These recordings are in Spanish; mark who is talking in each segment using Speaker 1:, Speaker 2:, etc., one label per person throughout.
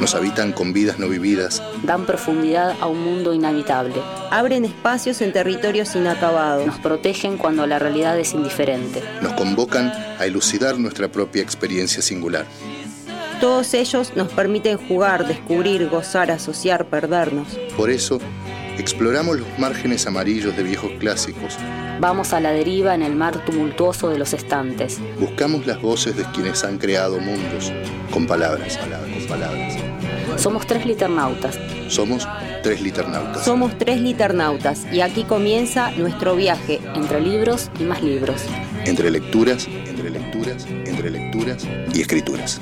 Speaker 1: Nos habitan con vidas no vividas.
Speaker 2: Dan profundidad a un mundo inhabitable.
Speaker 3: Abren espacios en territorios inacabados.
Speaker 2: Nos protegen cuando la realidad es indiferente.
Speaker 1: Nos convocan a elucidar nuestra propia experiencia singular.
Speaker 3: Todos ellos nos permiten jugar, descubrir, gozar, asociar, perdernos.
Speaker 1: Por eso, exploramos los márgenes amarillos de viejos clásicos.
Speaker 2: Vamos a la deriva en el mar tumultuoso de los estantes.
Speaker 1: Buscamos las voces de quienes han creado mundos, con palabras, palabras, con palabras.
Speaker 2: Somos tres liternautas.
Speaker 1: Somos tres liternautas.
Speaker 3: Somos tres liternautas y aquí comienza nuestro viaje
Speaker 2: entre libros y más libros.
Speaker 1: Entre lecturas, entre lecturas, entre lecturas y escrituras.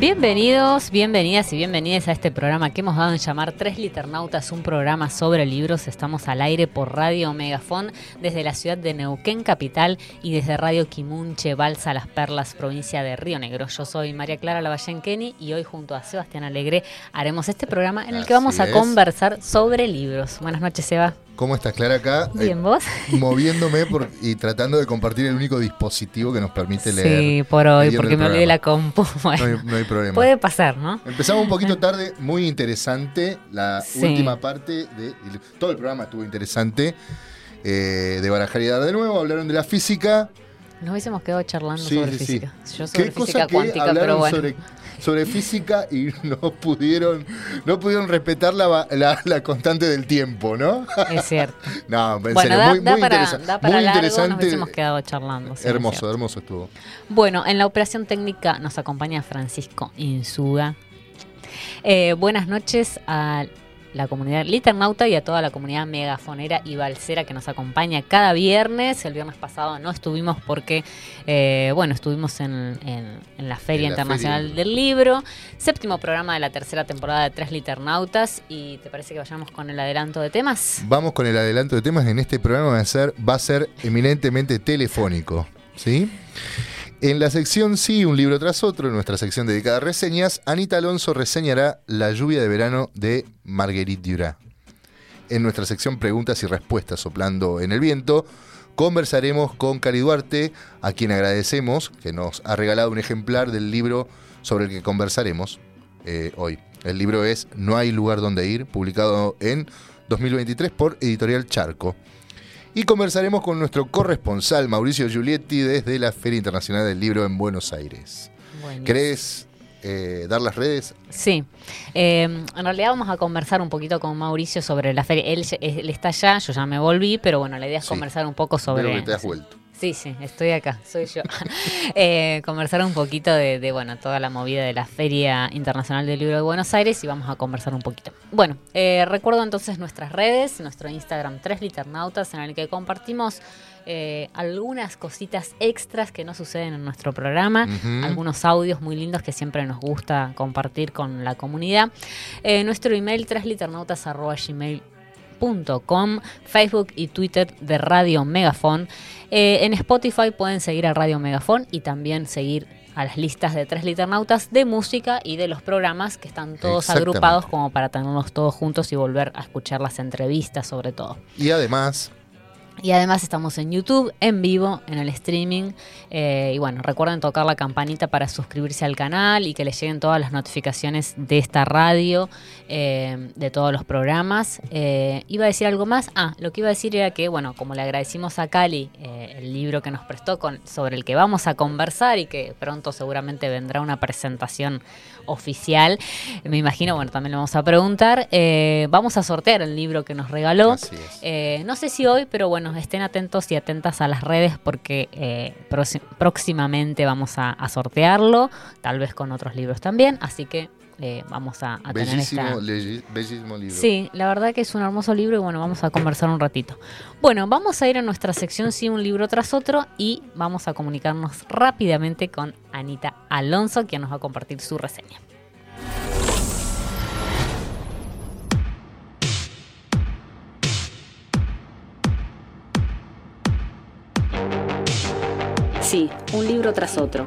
Speaker 4: Bienvenidos, bienvenidas y bienvenidas a este programa que hemos dado en llamar Tres Liternautas, un programa sobre libros. Estamos al aire por Radio Megafón desde la ciudad de Neuquén, capital, y desde Radio Quimunche, Balsa Las Perlas, provincia de Río Negro. Yo soy María Clara Lavallén y hoy junto a Sebastián Alegre haremos este programa en el que vamos a conversar sobre libros. Buenas noches, Seba.
Speaker 5: ¿Cómo estás, Clara? Acá.
Speaker 4: Bien, eh, vos.
Speaker 5: Moviéndome y tratando de compartir el único dispositivo que nos permite leer.
Speaker 4: Sí, por hoy, porque me olvidé la compu.
Speaker 5: no, hay, problema.
Speaker 4: Puede pasar, ¿no?
Speaker 5: Empezamos un poquito tarde, muy interesante. La última parte de. Todo el programa estuvo interesante. Eh, de barajar y dar de nuevo, hablaron de la física.
Speaker 4: Nos hubiésemos quedado charlando sobre física. Yo sobre física cuántica, pero bueno
Speaker 5: sobre física y no pudieron, no pudieron respetar la, la, constante del tiempo, ¿no?
Speaker 4: Es cierto.
Speaker 5: no, en serio, muy, muy, muy interesante.
Speaker 4: Nos quedado charlando.
Speaker 5: hermoso, hermoso estuvo.
Speaker 4: Bueno, en la operación técnica nos acompaña Francisco Insuga. Eh, buenas noches a la comunidad Liternauta y a toda la comunidad megafonera y balsera que nos acompaña cada viernes. El viernes pasado no estuvimos porque, eh, bueno, estuvimos en, la Feria Internacional del Libro, séptimo programa de la tercera temporada de Tres Liternautas. ¿Y te parece que vayamos con el adelanto de temas?
Speaker 5: Vamos con el adelanto de temas. En este programa va a ser, va a ser eminentemente telefónico. ¿Sí? En la sección Sí, un libro tras otro, en nuestra sección dedicada a reseñas, Anita Alonso reseñará La lluvia de verano de Marguerite Duras. En nuestra sección Preguntas y Respuestas soplando en el viento, conversaremos con Cari Duarte, a quien agradecemos que nos ha regalado un ejemplar del libro sobre el que conversaremos eh, hoy. El libro es No hay lugar donde ir, publicado en 2023 por Editorial Charco y conversaremos con nuestro corresponsal Mauricio Giulietti desde la Feria Internacional del Libro en Buenos Aires. ¿Querés eh, dar las redes?
Speaker 4: Sí, eh, en realidad vamos a conversar un poquito con Mauricio sobre la feria. Él, está allá, yo ya me volví, pero bueno, la idea es conversar un poco sobre...
Speaker 5: Pero que te has vuelto.
Speaker 4: Sí, sí, estoy acá, soy yo. eh, conversar un poquito de, bueno, toda la movida de la Feria Internacional del Libro de Buenos Aires y vamos a conversar un poquito. Bueno, eh, recuerdo entonces nuestras redes, nuestro Instagram Tres Liternautas, en el que compartimos eh, algunas cositas extras que no suceden en nuestro programa, algunos audios muy lindos que siempre nos gusta compartir con la comunidad. Eh, nuestro email tresliternautas.gmail.com Facebook y Twitter de Radio Megafon. Eh, en Spotify pueden seguir a Radio Megafon y también seguir a las listas de tres liternautas de música y de los programas que están todos agrupados como para tenerlos todos juntos y volver a escuchar las entrevistas sobre todo.
Speaker 5: Y además
Speaker 4: y además estamos en YouTube, en vivo, en el streaming. Eh, y bueno, recuerden tocar la campanita para suscribirse al canal y que les lleguen todas las notificaciones de esta radio, eh, de todos los programas. Eh, iba a decir algo más. Ah, lo que iba a decir era que, bueno, como le agradecimos a Cali el libro que nos prestó sobre el que vamos a conversar y que pronto seguramente vendrá una presentación oficial. Me imagino, bueno, también le vamos a preguntar. Eh, vamos a sortear el libro que nos regaló. Eh, no sé si hoy, pero bueno, estén atentos y atentas a las redes porque eh, próximamente vamos a, sortearlo, tal vez con otros libros también. Así que eh, vamos a, a tener
Speaker 5: Bellísimo,
Speaker 4: esta...
Speaker 5: legi- bellísimo libro.
Speaker 4: Sí, la verdad que es un hermoso libro y bueno, vamos a conversar un ratito. Bueno, vamos a ir a nuestra sección sí, un libro tras otro y vamos a comunicarnos rápidamente con Anita Alonso, quien nos va a compartir su reseña.
Speaker 2: Sí, un libro tras otro.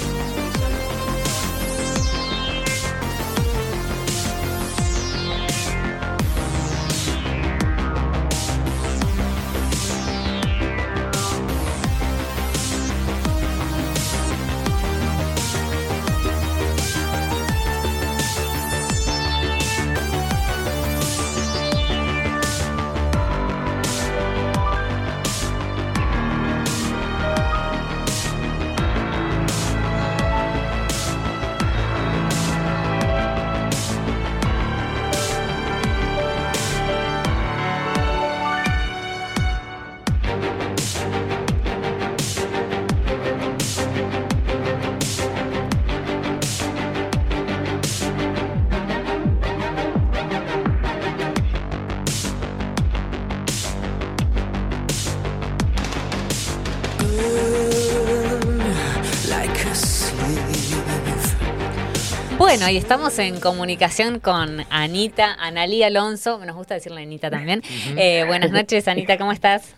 Speaker 4: Y estamos en comunicación con Anita, Analí Alonso, nos gusta decirle Anita también. Eh, buenas noches, Anita, ¿cómo estás?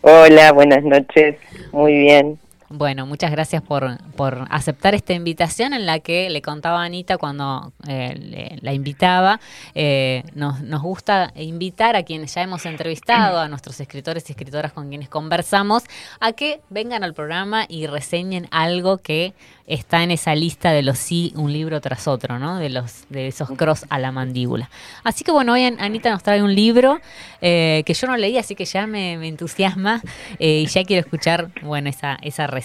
Speaker 6: Hola, buenas noches. Muy bien.
Speaker 4: Bueno, muchas gracias por, por aceptar esta invitación en la que le contaba a Anita cuando eh, la invitaba. eh, nos, gusta invitar a quienes ya hemos entrevistado, a nuestros escritores y escritoras con quienes conversamos, a que vengan al programa y reseñen algo que está en esa lista de los sí, un libro tras otro, ¿no? De los de esos cross a la mandíbula. Así que bueno, hoy An- Anita nos trae un libro eh, que yo no leí, así que ya me, me entusiasma eh, y ya quiero escuchar, bueno, esa, esa reseña.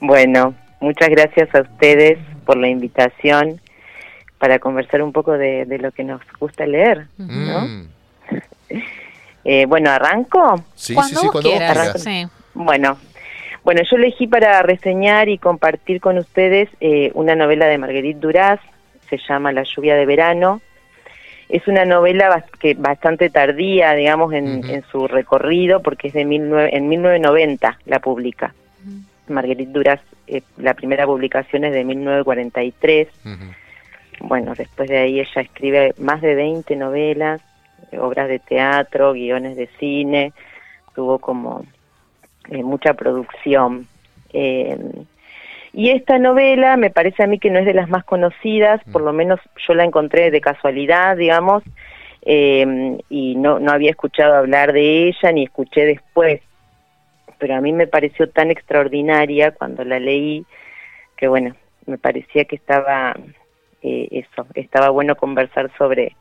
Speaker 6: Bueno, muchas gracias a ustedes por la invitación para conversar un poco de, de lo que nos gusta leer. ¿no?
Speaker 5: Mm.
Speaker 6: Eh, bueno, ¿arranco?
Speaker 5: Sí,
Speaker 4: cuando
Speaker 5: sí, sí,
Speaker 4: vos
Speaker 5: cuando vos
Speaker 4: quieras.
Speaker 5: quieras.
Speaker 4: Sí.
Speaker 6: Bueno, bueno, yo elegí para reseñar y compartir con ustedes eh, una novela de Marguerite Duras, se llama La lluvia de verano. Es una novela bas- que bastante tardía, digamos, en, en su recorrido, porque es de 19, en 1990 la publica. Marguerite Duras, eh, la primera publicación es de 1943.
Speaker 5: Ujú.
Speaker 6: Bueno, después de ahí ella escribe más de 20 novelas, eh, obras de teatro, guiones de cine, tuvo como eh, mucha producción. Eh, y esta novela me parece a mí que no es de las más conocidas, por lo menos yo la encontré de casualidad, digamos, eh, y no, no había escuchado hablar de ella ni escuché después, pero a mí me pareció tan extraordinaria cuando la leí que bueno, me parecía que estaba eh, eso, estaba bueno conversar sobre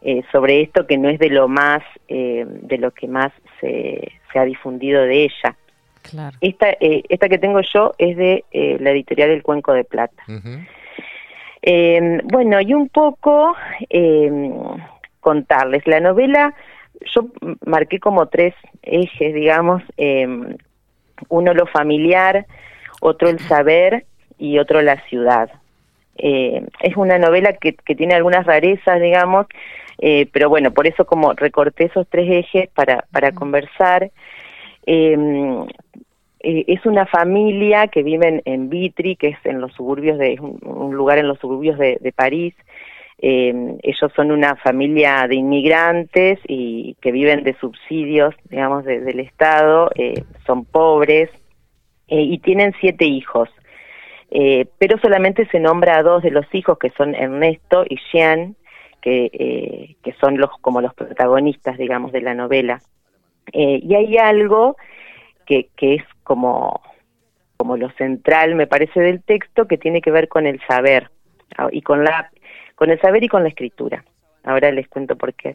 Speaker 6: eh, sobre esto que no es de lo más eh, de lo que más se, se ha difundido de ella.
Speaker 4: Claro.
Speaker 6: Esta eh, esta que tengo yo es de eh, la editorial El Cuenco de Plata. Eh, bueno, y un poco eh, contarles. La novela, yo marqué como tres ejes, digamos. eh, uno lo familiar, otro el saber y otro la ciudad. Eh, es una novela que, que tiene algunas rarezas, digamos, eh, pero bueno, por eso como recorté esos tres ejes para, para conversar. Eh, eh, es una familia que vive en, en Vitry, que es en los suburbios de un, lugar en los suburbios de, París. Eh, ellos son una familia de inmigrantes y que viven de subsidios, digamos, de- del Estado. eh, son pobres eh, y tienen siete hijos. Eh, pero solamente se nombra a dos de los hijos, que son Ernesto y Jean, que, que son los como los protagonistas, digamos, de la novela. Eh, y hay algo que, que es como, como lo central, me parece, del texto, que tiene que ver con el saber. ah, y con la con el saber y con la escritura. Ahora les cuento por qué.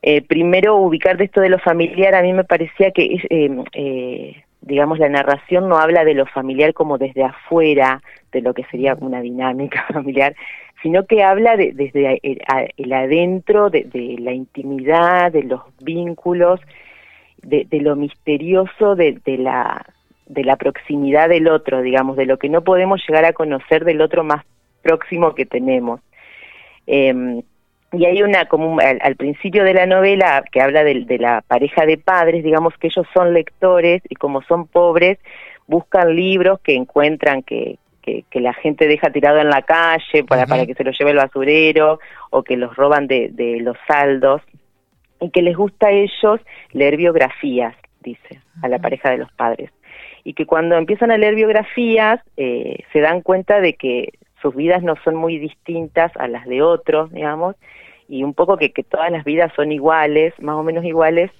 Speaker 6: Eh, primero, ubicar de esto de lo familiar, a mí me parecía que, eh, eh, digamos, la narración no habla de lo familiar como desde afuera, de lo que sería una dinámica familiar, sino que habla de, desde el, adentro, de, la intimidad, de los vínculos, de, lo misterioso de, la, de la proximidad del otro, digamos, de lo que no podemos llegar a conocer del otro más próximo que tenemos. Eh, y hay una, como al, principio de la novela, que habla de, de, la pareja de padres, digamos que ellos son lectores y como son pobres, buscan libros que encuentran que, que, la gente deja tirado en la calle para, para que se los lleve el basurero o que los roban de, de los saldos y que les gusta a ellos leer biografías, dice, a la pareja de los padres. Y que cuando empiezan a leer biografías eh, se dan cuenta de que sus vidas no son muy distintas a las de otros, digamos, y un poco que, que todas las vidas son iguales, más o menos iguales,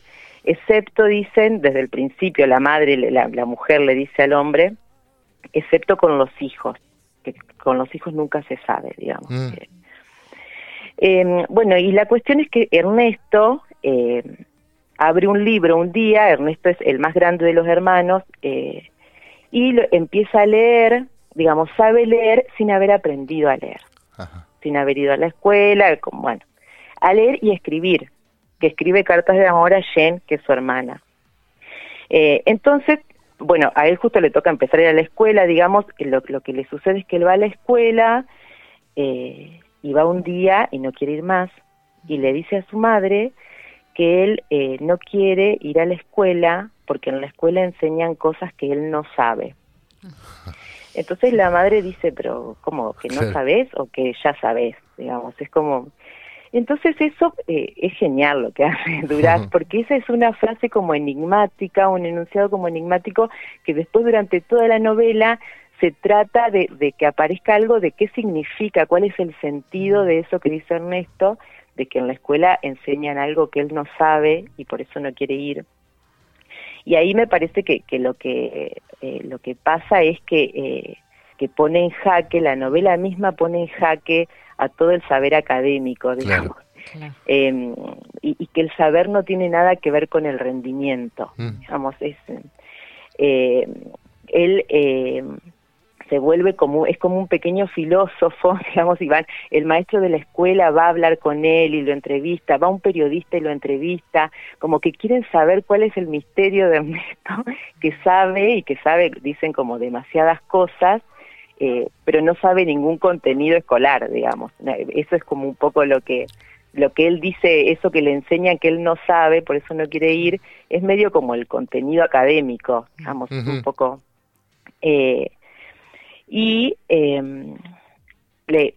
Speaker 6: excepto, dicen, desde el principio la madre, la, la mujer le dice al hombre, excepto con los hijos, que con los hijos nunca se sabe, digamos. Mm. Eh, bueno, y la cuestión es que Ernesto eh, abre un libro un día, Ernesto es el más grande de los hermanos, eh, y lo, empieza a leer digamos, sabe leer sin haber aprendido a leer, sin haber ido a la escuela, como, bueno, a leer y escribir, que escribe cartas de amor a Jen, que es su hermana. Eh, entonces, bueno, a él justo le toca empezar a ir a la escuela, digamos, lo, lo que le sucede es que él va a la escuela eh, y va un día y no quiere ir más, y le dice a su madre que él eh, no quiere ir a la escuela porque en la escuela enseñan cosas que él no sabe. Entonces la madre dice, pero ¿cómo? ¿Que no sabes o que ya sabes? Digamos, es como... Entonces eso eh, es genial lo que hace Duraz, porque esa es una frase como enigmática, un enunciado como enigmático, que después durante toda la novela se trata de, de que aparezca algo de qué significa, cuál es el sentido de eso que dice Ernesto, de que en la escuela enseñan algo que él no sabe y por eso no quiere ir. Y ahí me parece que, que lo que eh, lo que pasa es que, eh, que pone en jaque, la novela misma pone en jaque a todo el saber académico, digamos. Em, y, que el saber no tiene nada que ver con el rendimiento, mm. digamos, es, eh, él se vuelve como, es como un pequeño filósofo, digamos, y el maestro de la escuela va a hablar con él y lo entrevista, va un periodista y lo entrevista, como que quieren saber cuál es el misterio de Ernesto, que sabe y que sabe, dicen como demasiadas cosas, eh, pero no sabe ningún contenido escolar, digamos. Eso es como un poco lo que lo que él dice, eso que le enseñan que él no sabe, por eso no quiere ir, es medio como el contenido académico, digamos, un poco eh, y eh, le,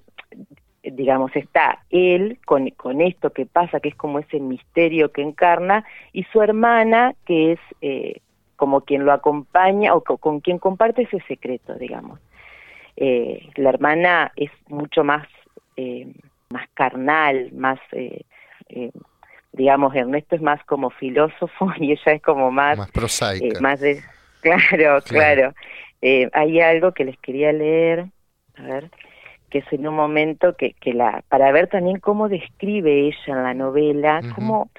Speaker 6: digamos, está él con, con esto que pasa, que es como ese misterio que encarna, y su hermana, que es eh, como quien lo acompaña o con quien comparte ese secreto, digamos. Eh, la hermana es mucho más, eh, más carnal, más, eh, eh, digamos, Ernesto es más como filósofo y ella es como más...
Speaker 5: Más prosaica.
Speaker 6: más de, claro. claro. Eh, hay algo que les quería leer, a ver, que es en un momento que, que la, para ver también cómo describe ella en la novela, cómo,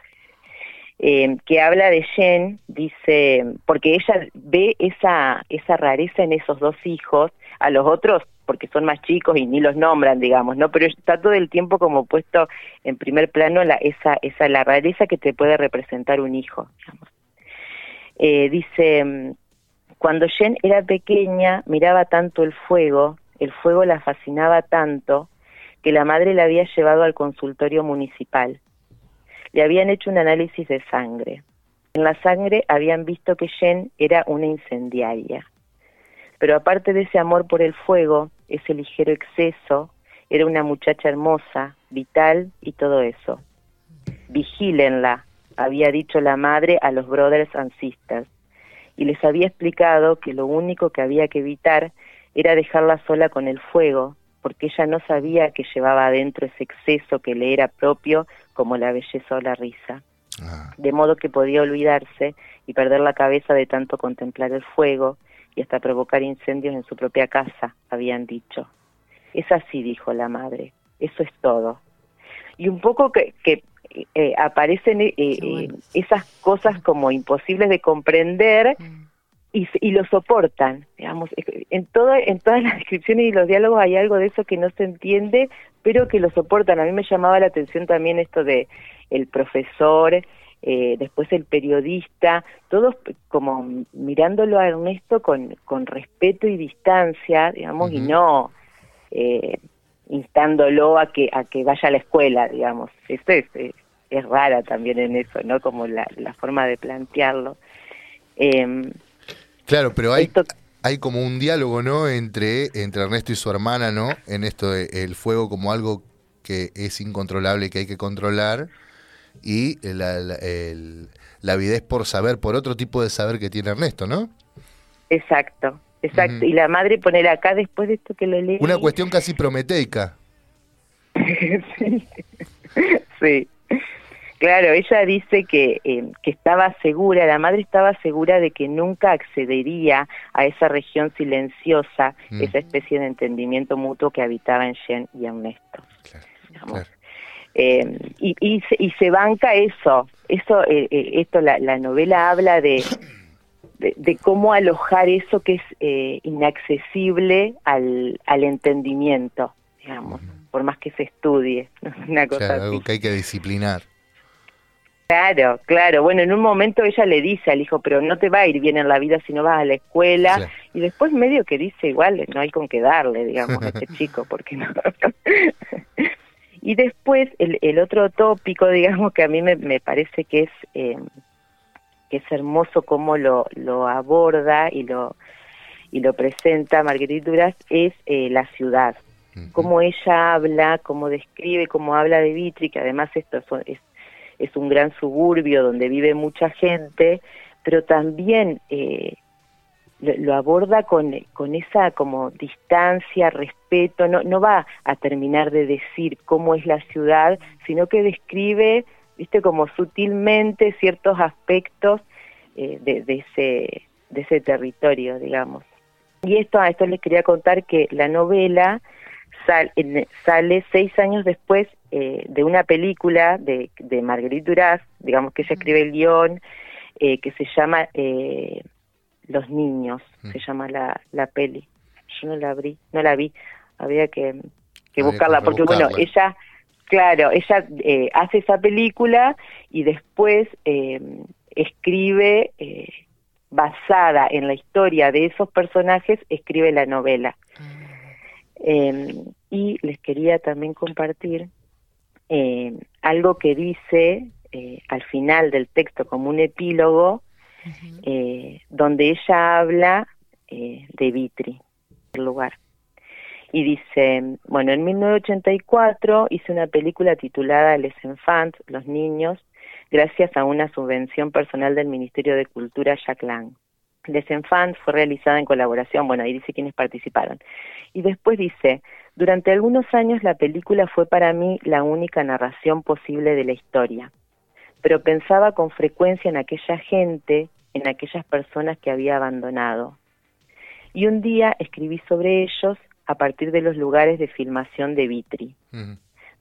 Speaker 6: eh, que habla de Jen, dice, porque ella ve esa, esa rareza en esos dos hijos, a los otros porque son más chicos y ni los nombran, digamos, ¿no? Pero está todo el tiempo como puesto en primer plano la, esa, esa, la rareza que te puede representar un hijo, digamos. Eh, dice, cuando Jen era pequeña, miraba tanto el fuego, el fuego la fascinaba tanto, que la madre la había llevado al consultorio municipal. Le habían hecho un análisis de sangre. En la sangre habían visto que Jen era una incendiaria. Pero aparte de ese amor por el fuego, ese ligero exceso, era una muchacha hermosa, vital y todo eso. Vigílenla, había dicho la madre a los brothers and sisters y les había explicado que lo único que había que evitar era dejarla sola con el fuego, porque ella no sabía que llevaba adentro ese exceso que le era propio como la belleza o la risa. Ah. De modo que podía olvidarse y perder la cabeza de tanto contemplar el fuego y hasta provocar incendios en su propia casa, habían dicho. Es así, dijo la madre. Eso es todo. Y un poco que, que eh, aparecen eh, eh, esas cosas como imposibles de comprender mm. y, y, lo soportan, digamos, en todo, en todas las descripciones y los diálogos hay algo de eso que no se entiende, pero que lo soportan. A mí me llamaba la atención también esto de el profesor, después el periodista, todos como mirándolo a Ernesto con, con respeto y distancia, digamos, y no eh, instándolo a que a que vaya a la escuela, digamos. Esto es, es, rara también en eso, ¿no? Como la, la forma de plantearlo.
Speaker 5: Em, claro, pero hay, hay como un diálogo, ¿no? Entre, entre Ernesto y su hermana, ¿no? En esto de el fuego como algo que es incontrolable y que hay que controlar y la, la, el, la avidez por saber, por otro tipo de saber que tiene Ernesto, ¿no?
Speaker 6: Exacto, Exacto, y la madre poner acá después de esto que lo leí.
Speaker 5: Una cuestión casi prometeica.
Speaker 6: sí. Claro, ella dice que, eh, que estaba segura, la madre estaba segura de que nunca accedería a esa región silenciosa, mm. esa especie de entendimiento mutuo que habitaba en Jen y Ernesto. Claro, eh, y, y, se, y, se, banca eso, eso, eh, esto, la, la novela habla de de, cómo alojar eso que es eh, inaccesible al, al entendimiento, digamos, por más que se estudie. Una cosa
Speaker 5: algo que hay que disciplinar.
Speaker 6: Claro, claro. Bueno, en un momento ella le dice al hijo, pero no te va a ir bien en la vida si no vas a la escuela. Y después medio que dice, igual no hay con qué darle, digamos, a este chico, porque no. y después el, el otro tópico, digamos, que a mí me, me parece que es eh, que es hermoso cómo lo, lo aborda y lo, y lo presenta Marguerite Duras, es eh, la ciudad. Cómo ella habla, cómo describe, cómo habla de Vitri, que además esto es, es un gran suburbio donde vive mucha gente, pero también eh, lo, aborda con, con esa como distancia, respeto, no, no va a terminar de decir cómo es la ciudad, sino que describe viste, como sutilmente ciertos aspectos eh, de, de, ese, de ese territorio, digamos. Y esto, a esto les quería contar que la novela sale seis años después eh, de una película de, de Marguerite Duras, digamos que ella escribe el guion, eh, que se llama Los Niños, se llama la, la peli. Yo no la vi, no la vi, había que, que buscarla, porque bueno, ella Claro, ella eh, hace esa película y después eh, escribe, eh, basada en la historia de esos personajes, escribe la novela. Em, y les quería también compartir algo que dice al final del texto como un epílogo, donde ella habla de Vitri, el lugar y dice, bueno, en 1984 hice una película titulada Les Enfants, Los Niños, gracias a una subvención personal del Ministerio de Cultura Jacques Lang. Les Enfants fue realizada en colaboración, bueno, ahí dice quiénes participaron. Y después dice, durante algunos años la película fue para mí la única narración posible de la historia, pero pensaba con frecuencia en aquella gente, en aquellas personas que había abandonado. Y un día escribí sobre ellos a partir de los lugares de filmación de Vitri.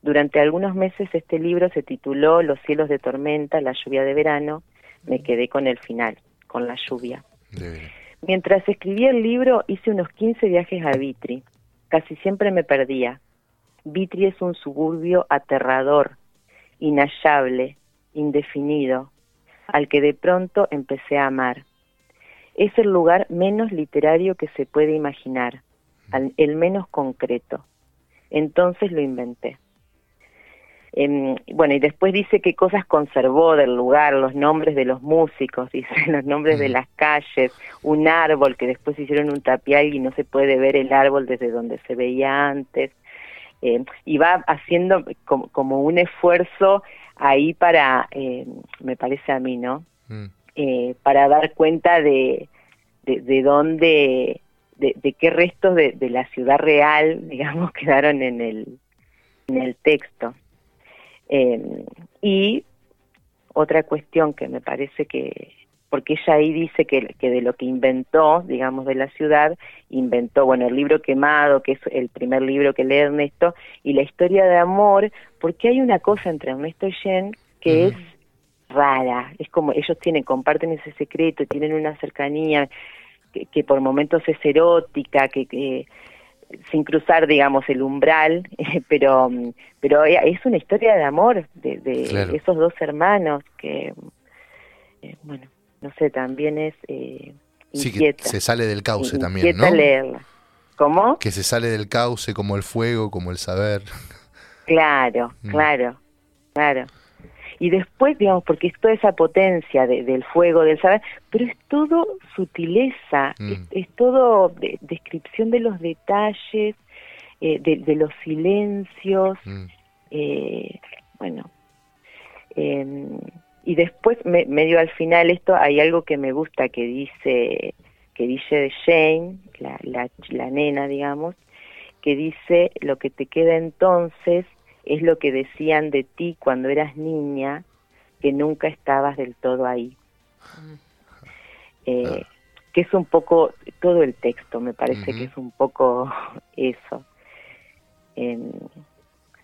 Speaker 6: Durante algunos meses este libro se tituló Los cielos de tormenta, la lluvia de verano. Me quedé con el final, con la lluvia. Mientras escribía el libro hice unos 15 viajes a Vitri. Casi siempre me perdía. Vitri es un suburbio aterrador, inhallable, indefinido, al que de pronto empecé a amar. Es el lugar menos literario que se puede imaginar el menos concreto. Entonces lo inventé. Em, bueno, y después dice qué cosas conservó del lugar, los nombres de los músicos, dice los nombres de las calles, un árbol que después hicieron un tapial y no se puede ver el árbol desde donde se veía antes. Em, y va haciendo como, un esfuerzo ahí para, em, me parece a mí, ¿no? Mm. Eh, para dar cuenta de, de, de dónde de, qué restos de, la ciudad real, digamos, quedaron en el, en el texto. Em, y otra cuestión que me parece que, porque ella ahí dice que, que de lo que inventó, digamos, de la ciudad, inventó, bueno, el libro quemado, que es el primer libro que lee Ernesto, y la historia de amor, porque hay una cosa entre Ernesto y Jen que es rara, es como ellos tienen, comparten ese secreto, tienen una cercanía que, que por momentos es erótica, que, que sin cruzar, digamos, el umbral, pero, pero es una historia de amor de, de
Speaker 5: Claro.
Speaker 6: esos dos hermanos que, eh, bueno, no sé, también es eh,
Speaker 5: Sí, que se sale del cauce también, ¿no?
Speaker 6: leerla. ¿Cómo?
Speaker 5: Que se sale del cauce como el fuego, como el saber.
Speaker 6: Claro,
Speaker 5: Mm.
Speaker 6: claro, claro. Y después, digamos, porque es toda esa potencia de- del fuego, del saber, pero es todo sutileza,
Speaker 5: Mm.
Speaker 6: es, es todo de- descripción de los detalles, eh, de, de los silencios,
Speaker 5: Mm.
Speaker 6: eh, bueno. eh, y después, me- medio al final, esto hay algo que me gusta que dice, que dice de Jane, la, la, la nena, digamos, que dice, lo que te queda entonces es lo que decían de ti cuando eras niña, que nunca estabas del todo ahí. Eh, que es un poco, todo el texto me parece que es un poco eso. Em,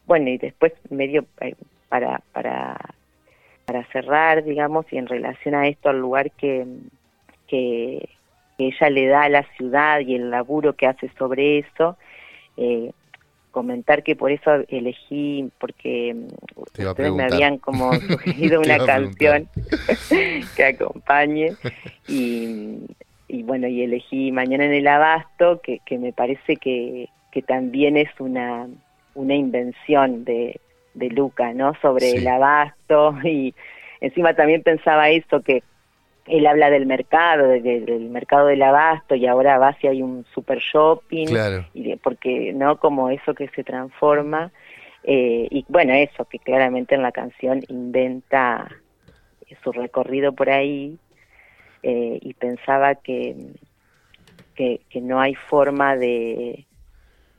Speaker 6: bueno, y después medio eh, para, para, para cerrar, digamos, y en relación a esto, al lugar que, que, que ella le da a la ciudad y el laburo que hace sobre eso, eh, comentar que por eso elegí, porque ustedes me habían como sugerido una canción que acompañe y, y bueno, y elegí Mañana en el Abasto, que, que me parece que, que también es una, una invención de, de Luca, ¿no? Sobre
Speaker 5: Sí.
Speaker 6: el abasto y encima también pensaba eso, que él habla del mercado, de- de- del mercado del abasto y ahora va si hay un super shopping
Speaker 5: Claro.
Speaker 6: y de- porque no como eso que se transforma eh, y bueno eso que claramente en la canción inventa su recorrido por ahí eh, y pensaba que, que que no hay forma de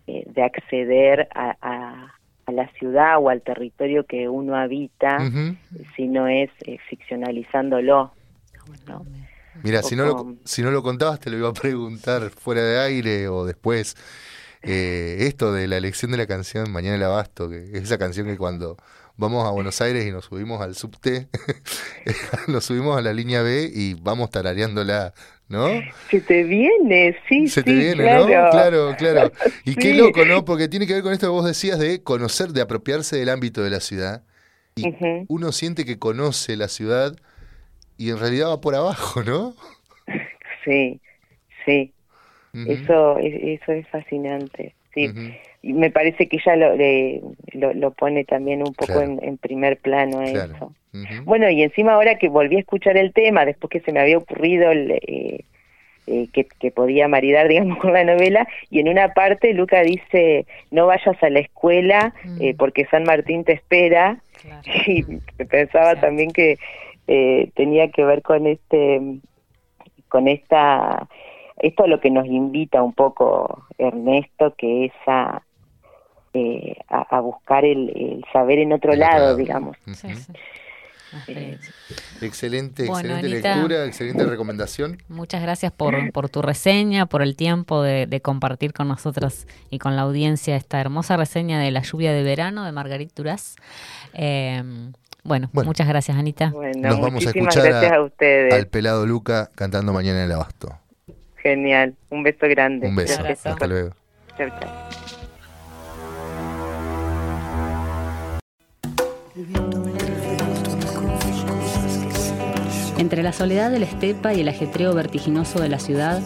Speaker 6: eh, de acceder a, a, a la ciudad o al territorio que uno habita si no es eh, ficcionalizándolo ¿no?
Speaker 5: Mira, si no, lo,
Speaker 6: Ojo.
Speaker 5: si no lo contabas, te lo iba a preguntar fuera de aire o después. Eh, esto de la elección de la canción Mañana el Abasto, que es esa canción que cuando vamos a Buenos Aires y nos subimos al subte, nos subimos a la línea B y vamos tarareándola, ¿no?
Speaker 6: Se te viene, sí,
Speaker 5: Se
Speaker 6: sí,
Speaker 5: te viene,
Speaker 6: claro.
Speaker 5: ¿no? Claro, claro. Y qué loco, ¿no? Porque tiene que ver con esto que vos decías de conocer, de apropiarse del ámbito de la ciudad. Y uno siente que conoce la ciudad y en realidad va por abajo, ¿no?
Speaker 6: Sí, sí, eso, es- eso es fascinante. Sí, y me parece que ella lo, le- lo, lo pone también un poco
Speaker 5: Claro.
Speaker 6: en, en primer plano
Speaker 5: Claro.
Speaker 6: eso. Bueno, y encima ahora que volví a escuchar el tema, después que se me había ocurrido el, eh, eh, que, que podía maridar, digamos, con la novela, y en una parte Luca dice, no vayas a la escuela eh,
Speaker 4: Mm.
Speaker 6: porque San Martín te espera,
Speaker 4: Claro.
Speaker 6: y pensaba también que eh, tenía que ver con este con esta esto a lo que nos invita un poco Ernesto que es a eh, a, a buscar el, el saber en otro lado,
Speaker 5: lado.
Speaker 6: digamos
Speaker 4: Sí, sí.
Speaker 5: Excelente,
Speaker 4: Bueno,
Speaker 5: excelente
Speaker 4: Anita.
Speaker 5: lectura, excelente recomendación.
Speaker 4: Muchas gracias por, por tu reseña, por el tiempo de, de compartir con nosotros y con la audiencia esta hermosa reseña de La lluvia de verano de Margarit Duras. Eh, bueno,
Speaker 5: Bueno.
Speaker 4: muchas gracias, Anita.
Speaker 6: bueno
Speaker 5: Nos vamos a escuchar
Speaker 6: gracias a, ustedes
Speaker 5: Al pelado Luca cantando mañana en el abasto.
Speaker 6: genial un beso grande
Speaker 5: Un beso.
Speaker 6: Gracias.
Speaker 5: Hasta luego.
Speaker 6: Chau, chau.
Speaker 2: Entre la soledad de la estepa y el ajetreo vertiginoso de la ciudad,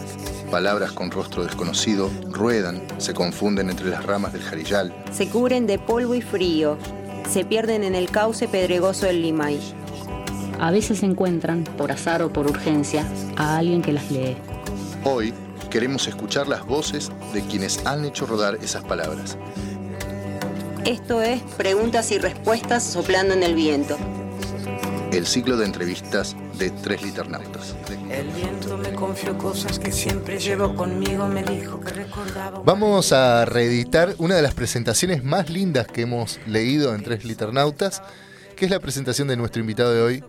Speaker 1: Palabras con rostro desconocido ruedan, se confunden entre las ramas del jarillal.
Speaker 3: Se cubren de polvo y frío. Se pierden en el cauce pedregoso del Limay.
Speaker 2: a veces encuentran, por azar o por urgencia, a alguien que las lee.
Speaker 1: Hoy queremos escuchar las voces de quienes han hecho rodar esas palabras.
Speaker 3: Esto es Preguntas y Respuestas soplando en el viento.
Speaker 1: El ciclo de entrevistas de Tres Liternautas.
Speaker 7: El viento me confió cosas que siempre llevo conmigo, me dijo que recordaba.
Speaker 5: Vamos a reeditar una de las presentaciones más lindas que hemos leído en Tres Liternautas, que es la presentación de nuestro invitado de hoy,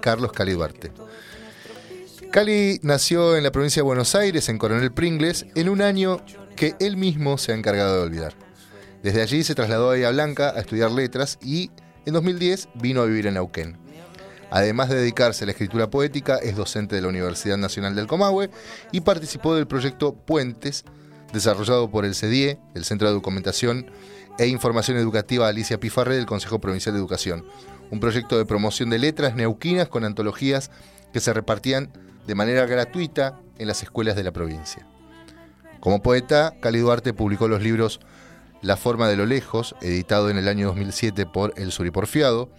Speaker 5: Carlos Calibarte. Cali nació en la provincia de Buenos Aires, en Coronel Pringles, en un año que él mismo se ha encargado de olvidar. Desde allí se trasladó a Bahía Blanca a estudiar letras y en 2010 vino a vivir en Neuquén. Además de dedicarse a la escritura poética, es docente de la Universidad Nacional del Comahue y participó del proyecto Puentes, desarrollado por el CEDIE, el Centro de Documentación e Información Educativa Alicia Pifarre del Consejo Provincial de Educación, un proyecto de promoción de letras neuquinas con antologías que se repartían de manera gratuita en las escuelas de la provincia. Como poeta, Cali Duarte publicó los libros La forma de lo lejos, editado en el año 2007 por El Suriporfiado,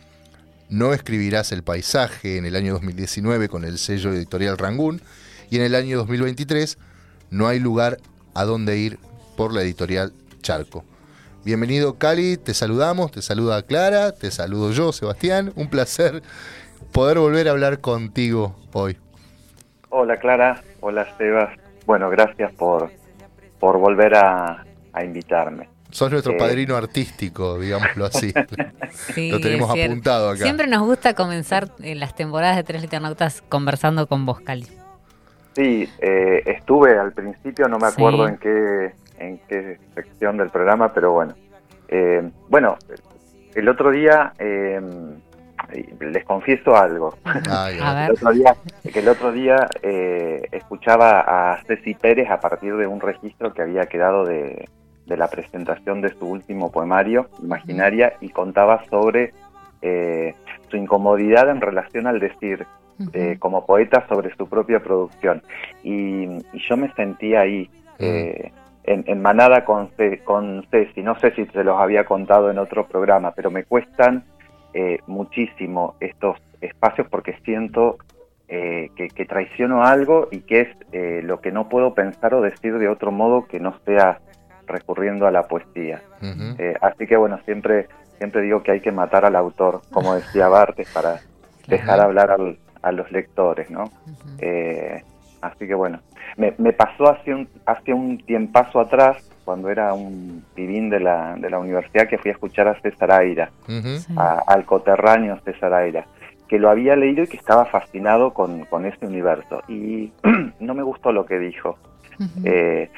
Speaker 5: No escribirás el paisaje en el año 2019 con el sello editorial Rangún y en el año 2023 No hay lugar a dónde ir por la editorial Charco. Bienvenido Cali, te saludamos, te saluda Clara, te saludo yo, Sebastián, un placer poder volver a hablar contigo hoy.
Speaker 8: Hola Clara, hola Sebas. Bueno, gracias por, por volver a, invitarme.
Speaker 5: Sos nuestro eh, padrino artístico, digámoslo así. Lo tenemos apuntado acá.
Speaker 4: Siempre nos gusta comenzar en las temporadas de Tres Liternautas conversando con vos, Cali.
Speaker 8: Sí, eh, estuve al principio, no me acuerdo en qué en qué sección del programa, pero bueno. Eh, bueno, el otro día les confieso algo. el otro día, que el otro día eh, escuchaba a Ceci Pérez a partir de un registro que había quedado de, la presentación de su último poemario, Imaginaria, y contaba sobre eh, su incomodidad en relación al decir eh, como poeta sobre su propia producción. Y, yo me sentía ahí. En, en, manada con, con Ceci, no sé si se los había contado en otro programa, pero me cuestan eh, muchísimo estos espacios porque siento eh, que, traiciono algo y que es eh, lo que no puedo pensar o decir de otro modo que no sea recurriendo a la poesía. así que bueno, siempre, siempre digo que hay que matar al autor, como decía Bartes, para dejar hablar a los lectores, ¿no? así que bueno, me, pasó hace un, hace un tiempazo atrás cuando era un pibín de la, de la universidad que fui a escuchar a César Aira, al coterráneo César Aira, que lo había leído y que estaba fascinado con, con ese universo. Y no me gustó lo que dijo. Eh,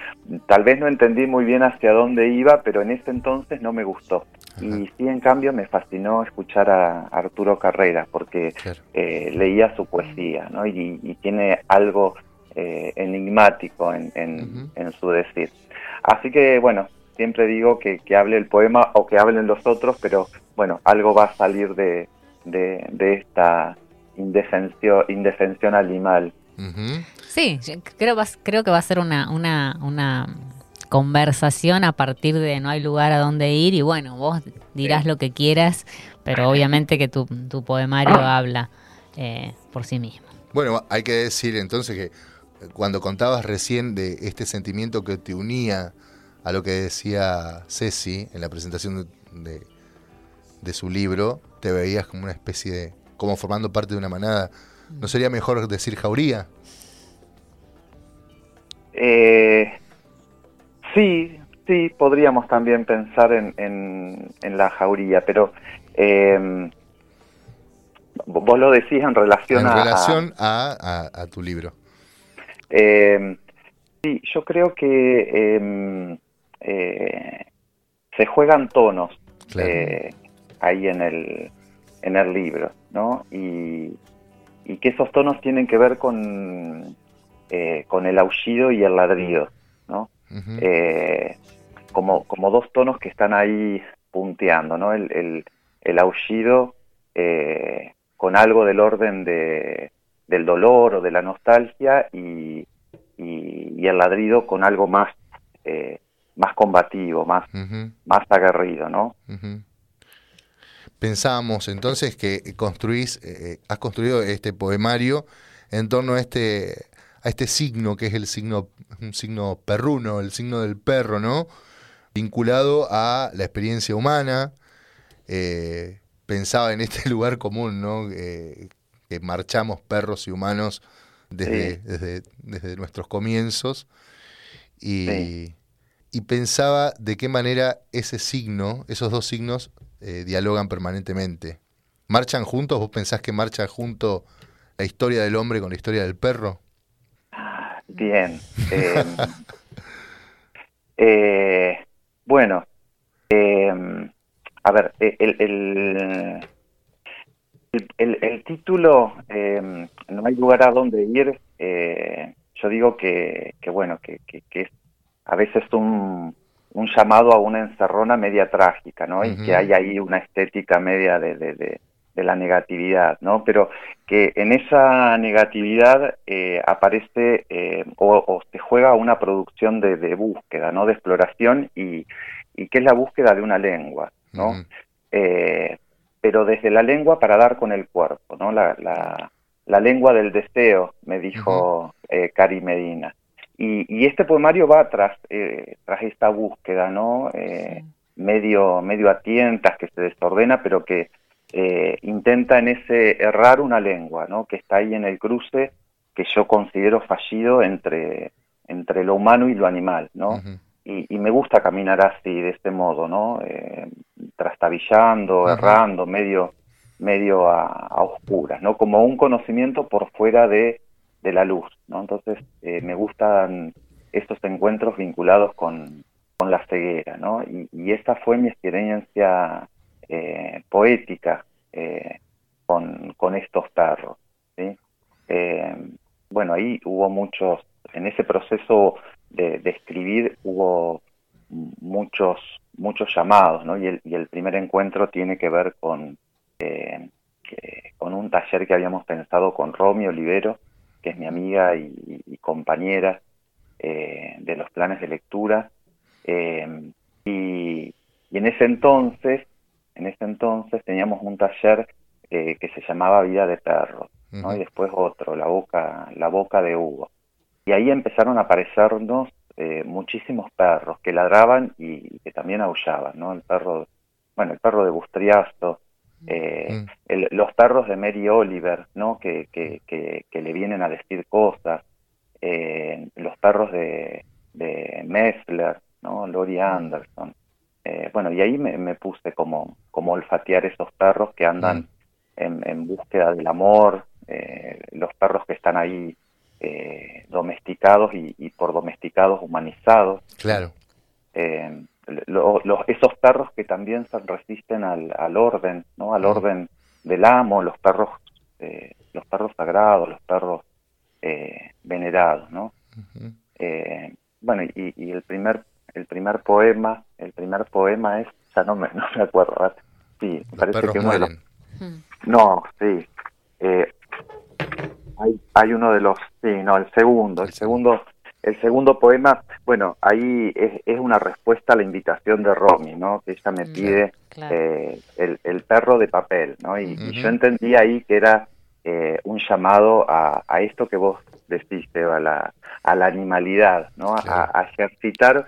Speaker 8: tal vez no entendí muy bien hacia dónde iba, pero en ese entonces no me gustó. Y sí, en cambio, me fascinó escuchar a Arturo Carrera, porque eh, leía su poesía, ¿no? Y, tiene algo eh, enigmático en, en su decir. Así que bueno, siempre digo que, hable el poema o que hablen los otros, pero bueno, algo va a salir de, esta indefensión, indefensión animal.
Speaker 4: Sí, creo, creo que va a ser una, una, una conversación a partir de no hay lugar a donde ir y bueno, vos dirás lo que quieras, pero obviamente que tu, poemario habla eh, por sí mismo.
Speaker 5: Bueno, hay que decir entonces que cuando contabas recién de este sentimiento que te unía a lo que decía Ceci en la presentación de, su libro, te veías como una especie de, como formando parte de una manada. ¿No sería mejor decir jauría?
Speaker 8: Eh, sí, sí, podríamos también pensar en, en, la jauría, pero eh, vos lo decís en relación,
Speaker 5: en relación a tu libro.
Speaker 8: Eh, sí, yo creo que em, eh, se juegan tonos eh, ahí en el, en el libro, ¿no? Y, que esos tonos tienen que ver con, con el aullido y el ladrido, ¿no? como, como dos tonos que están ahí punteando, ¿no? El, el, el aullido con algo del orden de, del dolor o de la nostalgia y, y, el ladrido con algo más, eh, más combativo, más, más aguerrido, ¿no?
Speaker 5: Pensábamos entonces que construís, eh, eh, has construido este poemario en torno a este, a este signo que es el signo, un signo perruno, el signo del perro, ¿no? Vinculado a la experiencia humana. pensaba en este lugar común, ¿no? que marchamos perros y humanos desde, desde, nuestros comienzos. Y, pensaba de qué manera ese signo, esos dos signos, eh, dialogan permanentemente. ¿Marchan juntos? ¿Vos pensás que marcha junto la historia del hombre con la historia del perro?
Speaker 8: Bien. Em, eh, bueno, em, a ver, e, el, el, el, título, em, no hay lugar a donde ir, eh, yo digo que, que bueno, que, que, es a veces un, un llamado a una encerrona media trágica, ¿no? Y que hay ahí una estética media de, de, de, la negatividad, ¿no? Pero que en esa negatividad eh, aparece eh, o, se juega una producción de, búsqueda, ¿no? De exploración y, y que es la búsqueda de una lengua, ¿no? eh, pero desde la lengua para dar con el cuerpo, ¿no? La, la, la lengua del deseo, me dijo eh, Cari Medina. Y, este poemario va tras, eh, tras esta búsqueda, ¿no? Eh, medio, medio a tientas, que se desordena, pero que eh, intenta en ese errar una lengua, ¿no? Que está ahí en el cruce que yo considero fallido entre, entre lo humano y lo animal, ¿no? y, me gusta caminar así, de este modo, ¿no? trastabillando, errando, medio, medio a, a oscuras, ¿no? Como un conocimiento por fuera de de la luz, ¿no? Entonces eh, me gustan estos encuentros vinculados con, con la ceguera, ¿no? Y, y esta fue mi experiencia eh, poética eh, con, estos perros, ¿sí? bueno, ahí hubo muchos, en ese proceso de, escribir hubo muchos muchos llamados, ¿no? Y el, primer encuentro tiene que ver con, con un taller que habíamos pensado con Romy Olivero, que es mi amiga y, compañera eh, de los planes de lectura. Eh, y, en ese entonces, en ese entonces teníamos un taller eh, que se llamaba Vida de Perro, y después otro, La Boca, la boca de Hugo. Y ahí empezaron a aparecernos muchísimos perros que ladraban y, que también aullaban, ¿no? El perro, bueno, el perro de Bustriasto, eh, mm. los perros de Mary Oliver, ¿no? Que, que, que, le vienen a decir cosas, eh, los perros de, de Messler, ¿no? Lori Anderson. Eh, bueno, y ahí me, puse como, como olfatear esos perros que andan en, en, búsqueda del amor, eh, los perros que están ahí domesticados y, y, por domesticados humanizados.
Speaker 5: Claro.
Speaker 8: Eh, esos perros que también se resisten al, al orden, ¿no? Al orden del amo, los perros, eh, los perros sagrados, los perros eh, venerados, ¿no? eh, bueno, y, y, el primer, el primer poema, el primer poema es, ya no me, no me acuerdo, sí, parece que uno de los, no, sí, eh, hay, hay uno de los, sí, no, el segundo, el segundo el segundo poema, bueno, ahí es, una respuesta a la invitación de Romy, ¿no? Que ella me pide eh, el, perro de papel, ¿no? Y, yo entendí ahí que era eh, un llamado a, esto que vos decís, a la, a la animalidad, ¿no? A, ejercitar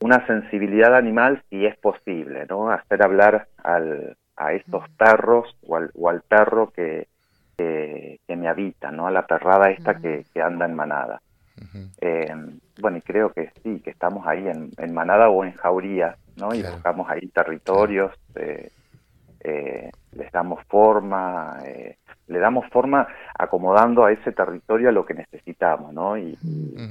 Speaker 8: una sensibilidad animal si es posible, ¿no? Hacer hablar al, a estos perros o al, o al perro que, que, me habita, ¿no? A la perrada esta que, que anda en manada. Eh, bueno, y creo que sí, que estamos ahí en, manada o en jauría, ¿no? Y buscamos ahí territorios, eh, eh, les damos forma, le damos forma acomodando a ese territorio a lo que necesitamos, ¿no? Y,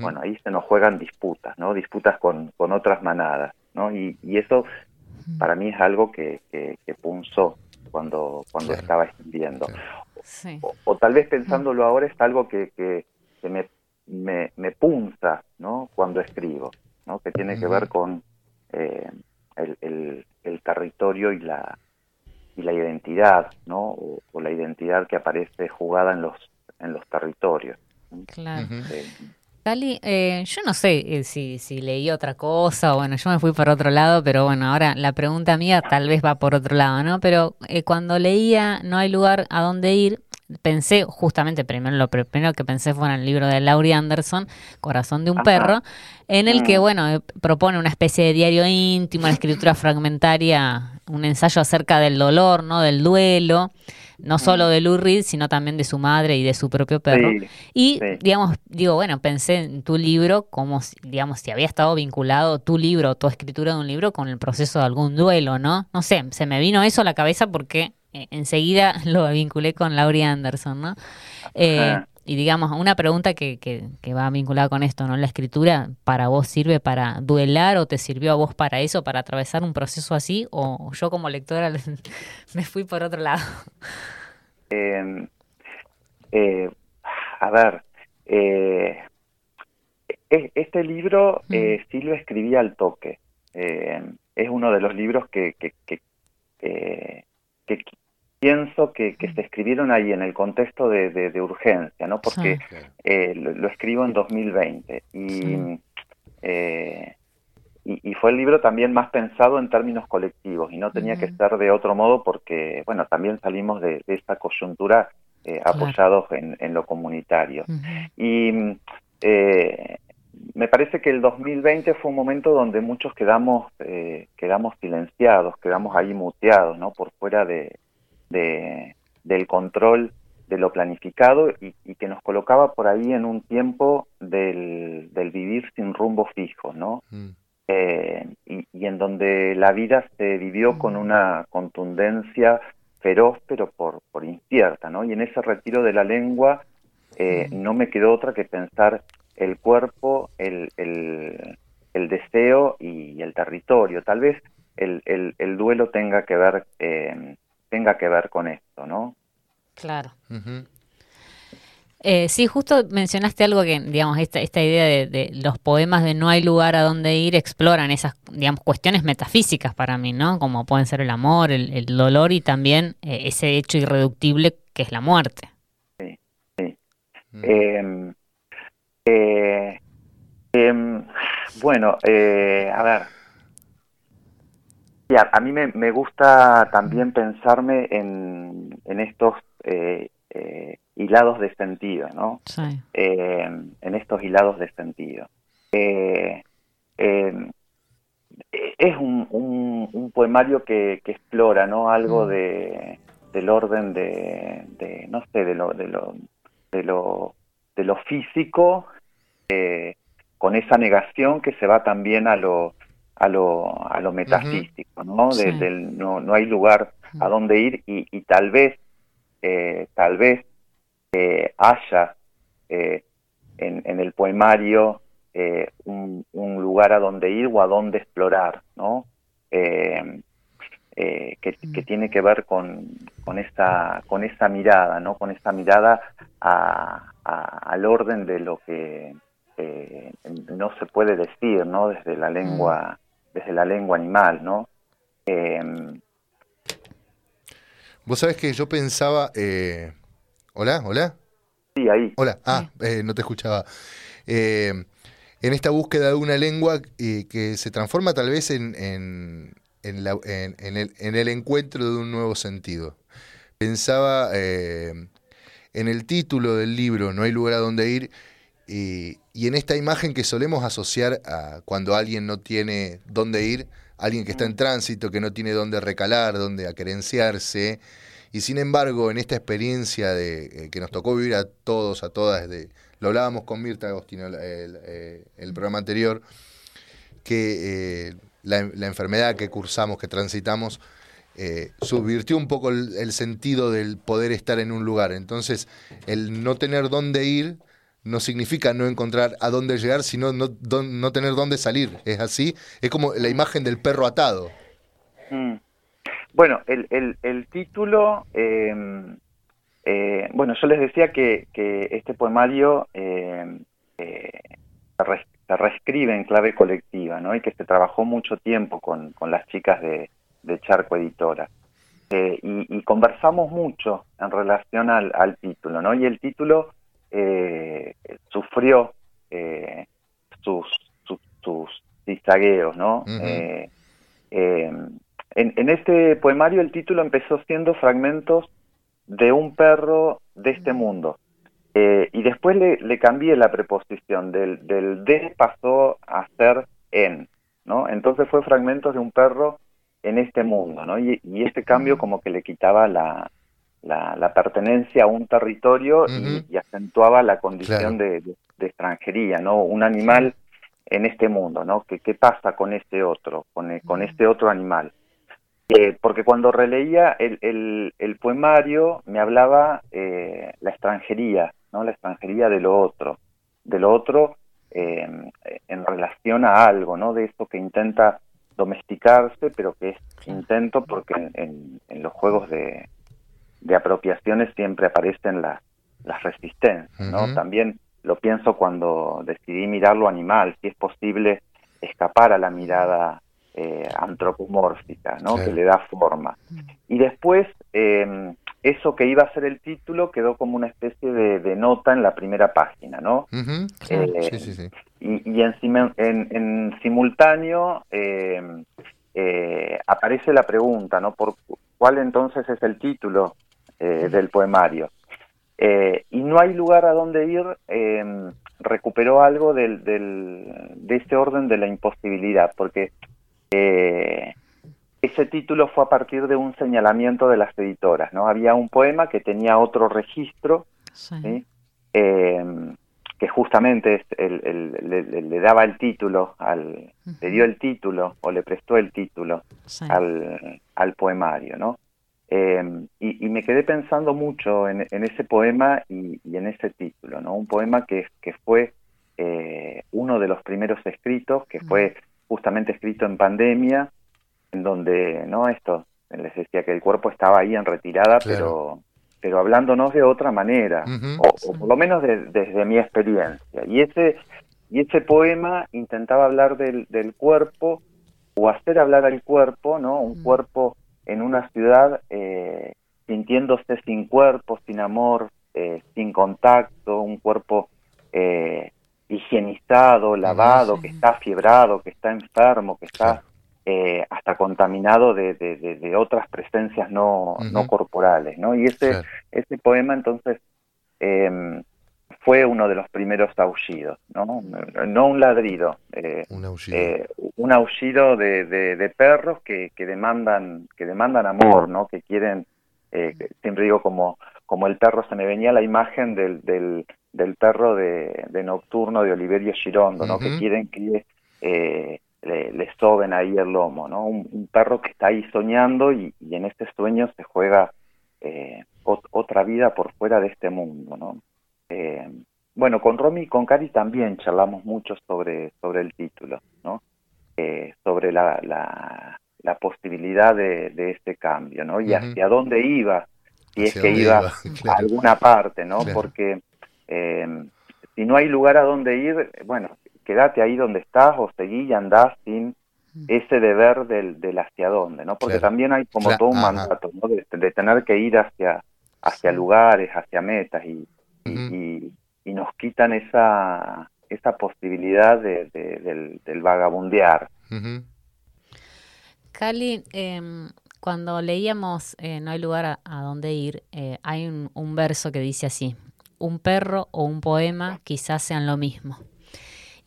Speaker 8: bueno, ahí se nos juegan disputas, ¿no? Disputas con, con otras manadas, ¿no? Y, eso para mí es algo que, que, punzó cuando, cuando estaba escribiendo. O, tal vez pensándolo ahora es algo que, que, que me me, me punza ¿no? cuando escribo, ¿no? que tiene que ver con eh, el, el, el, territorio y la, y la identidad, ¿no? O, la identidad que aparece jugada en los, en los territorios.
Speaker 4: Claro. Cali, eh, yo no sé eh, si, si leí otra cosa, o bueno, yo me fui por otro lado, pero bueno, ahora la pregunta mía tal vez va por otro lado, ¿no? Pero cuando leía No hay lugar a dónde ir, pensé, justamente, primero lo primero que pensé fue en el libro de Laurie Anderson, Corazón de un perro, en el que, mm. bueno, eh, propone una especie de diario íntimo, una escritura fragmentaria, un ensayo acerca del dolor, ¿no? Del duelo, no mm. solo de Lou Reed, sino también de su madre y de su propio perro. y, digamos, digo, bueno, pensé en tu libro como, digamos, si había estado vinculado tu libro, tu escritura de un libro con el proceso de algún duelo, ¿no? No sé, se me vino eso a la cabeza porque eh, enseguida lo vinculé con Laurie Anderson, ¿no? Eh, y digamos, una pregunta que, que, va vinculada con esto, ¿no? ¿La escritura para vos sirve para duelar o te sirvió a vos para eso, para atravesar un proceso así? ¿O yo como lectora me fui por otro lado?
Speaker 8: Em, eh, a ver, eh, e, este libro eh, sí lo escribí al toque. es uno de los libros que, que, que, que pienso que, se escribieron ahí en el contexto de, urgencia, ¿no? Porque eh, lo, escribo en 2020 eh, y, y, fue el libro también más pensado en términos colectivos y no tenía que ser de otro modo porque, bueno, también salimos de, esta coyuntura eh, apoyados en, lo comunitario. Y me parece que el 2020 fue un momento donde muchos quedamos, quedamos silenciados, quedamos ahí muteados, ¿no? Por fuera de, de, del control de lo planificado y, que nos colocaba por ahí en un tiempo del, del vivir sin rumbo fijo, ¿no? Mm. Eh, y, en donde la vida se vivió con mm. una contundencia feroz, pero por, por incierta, ¿no? Y en ese retiro de la lengua eh, mm. no me quedó otra que pensar el cuerpo, el, el, el deseo y el territorio. Tal vez el, el, el duelo tenga que ver eh, tenga que ver con esto, ¿no?
Speaker 4: Claro. Eh, sí, justo mencionaste algo que, digamos, esta, esta idea de, los poemas de no hay lugar a donde ir exploran esas, digamos, cuestiones metafísicas para mí, ¿no? Como pueden ser el amor, el, dolor y también eh, ese hecho irreductible que es la muerte.
Speaker 8: Sí, sí. Mm. Em, eh, em, bueno, a ver, a, mí me, gusta también pensarme en, estos eh, eh, hilados de sentido, ¿no? Eh, en estos hilados de sentido. es un, un, poemario que, explora, ¿no? Algo mm. de, del orden de, no sé, de lo, de lo, de lo, de lo físico, con esa negación que se va también a lo a lo, a lo metafísico, ¿no? no, no hay lugar a donde ir y, tal vez, eh, tal vez eh, haya eh, en, en, el poemario un, un, lugar a donde ir o a donde explorar, ¿no? Que, que, tiene que ver con, con, esa, con esa mirada, ¿no? Con esa mirada a, al orden de lo que no se puede decir, ¿no? Desde la lengua desde la lengua animal, ¿no? Em,
Speaker 5: Vos sabés que yo pensaba... Eh, ¿Hola? ¿Hola?
Speaker 8: Sí, ahí.
Speaker 5: Hola. Ah, eh, no te escuchaba. Eh, en esta búsqueda de una lengua que se transforma tal vez en, en, el, encuentro de un nuevo sentido. Pensaba en el título del libro, No hay lugar a donde ir, y, en esta imagen que solemos asociar a cuando alguien no tiene dónde ir, alguien que está en tránsito, que no tiene dónde recalar, dónde acerenciarse, y sin embargo, en esta experiencia de, eh, que nos tocó vivir a todos, a todas, de, lo hablábamos con Mirta Agostino el, eh, programa anterior, que eh, la, enfermedad que cursamos, que transitamos, subvirtió un poco el, sentido del poder estar en un lugar. Entonces, el no tener dónde ir no significa no encontrar a dónde llegar, sino no, no tener dónde salir. ¿Es así? Es como la imagen del perro atado.
Speaker 8: Mm. Bueno, el, el, título, em, eh, bueno, yo les decía que, que este poemario em, eh, se, reescribe en clave colectiva, ¿no? Y que se trabajó mucho tiempo con, con las chicas de, de Charco Editora. Eh, y, y, conversamos mucho en relación al, al título, ¿no? Y el título eh, sufrió eh, sus, sus, sus ¿no? Eh, en, en, este poemario el título empezó siendo fragmentos de un perro de este mundo. y después le, le, cambié la preposición, del, del de pasó a ser en, ¿no? Entonces fue fragmentos de un perro en este mundo, ¿no? Y, y este cambio como que le quitaba la, la, pertenencia a un territorio y, acentuaba la condición de, extranjería, ¿no? Un animal en este mundo, ¿no? ¿Qué, qué pasa con este otro, con, con este otro animal? Eh, porque cuando releía el, el, poemario me hablaba eh, la extranjería, ¿no? La extranjería de lo otro, de lo otro en relación a algo, ¿no? De eso que intenta domesticarse, pero que es intento porque en, los juegos de, de, apropiaciones siempre aparecen las resistencias, ¿no? También lo pienso cuando decidí mirar lo animal, si es posible escapar a la mirada eh, antropomórfica, ¿no? Que le da forma. Y después, em, eso que iba a ser el título quedó como una especie de, nota en la primera página, ¿no? Eh, sí, sí, sí. Y, en, en, simultáneo em, eh, aparece la pregunta, ¿no? ¿Por cuál entonces es el título del poemario? Y no hay lugar a donde ir em, recuperó algo del, de este orden de la imposibilidad, porque eh, ese título fue a partir de un señalamiento de las editoras, ¿no? Había un poema que tenía otro registro, em, que justamente le, daba el título, al, le dio el título o le prestó el título al, al, poemario, ¿no? Em, y, me quedé pensando mucho en, ese poema y, en ese título, ¿no? Un poema que, que fue eh, uno de los primeros escritos, que fue justamente escrito en pandemia, en donde, ¿no? Esto, les decía que el cuerpo estaba ahí en retirada, pero pero hablándonos de otra manera, o, por lo menos desde mi experiencia. Y ese, y ese poema intentaba hablar del, del cuerpo, o hacer hablar al cuerpo, ¿no? Un cuerpo en una ciudad eh, sintiéndose sin cuerpo, sin amor, eh, sin contacto, un cuerpo eh, higienizado, lavado, que está fiebrado, que está enfermo, que está eh, hasta contaminado de, de, otras presencias no, no corporales, ¿no? Y ese, ese poema entonces em, fue uno de los primeros aullidos, ¿no? No un ladrido, eh, un aullido, eh, un aullido de, de, perros que, que, demandan que demandan amor, ¿no? Que quieren, siempre digo como como el perro se me venía la imagen del, del del perro de, nocturno de Oliverio Girondo, ¿no? Que quieren que eh, le, soben ahí el lomo, ¿no? Un, perro que está ahí soñando y, en este sueño se juega eh, otra vida por fuera de este mundo, ¿no? Eh, bueno, con Romy y con Cari también charlamos mucho sobre, sobre el título, ¿no? sobre la, la, posibilidad de, de, este cambio, ¿no? Y hacia dónde iba, si es que iba, a alguna parte, ¿no? Porque eh, si no hay lugar a donde ir, bueno, quédate ahí donde estás o seguí y andás sin mm. ese deber del, del hacia dónde, ¿no? Porque también hay como todo un mandato, ¿no? De, tener que ir hacia, hacia lugares, hacia metas y, y, nos quitan esa, esa posibilidad de, del, del, vagabundear.
Speaker 4: Cali, em, cuando leíamos eh, No hay lugar a, a dónde ir, eh, hay un, un verso que dice así, un perro o un poema quizás sean lo mismo.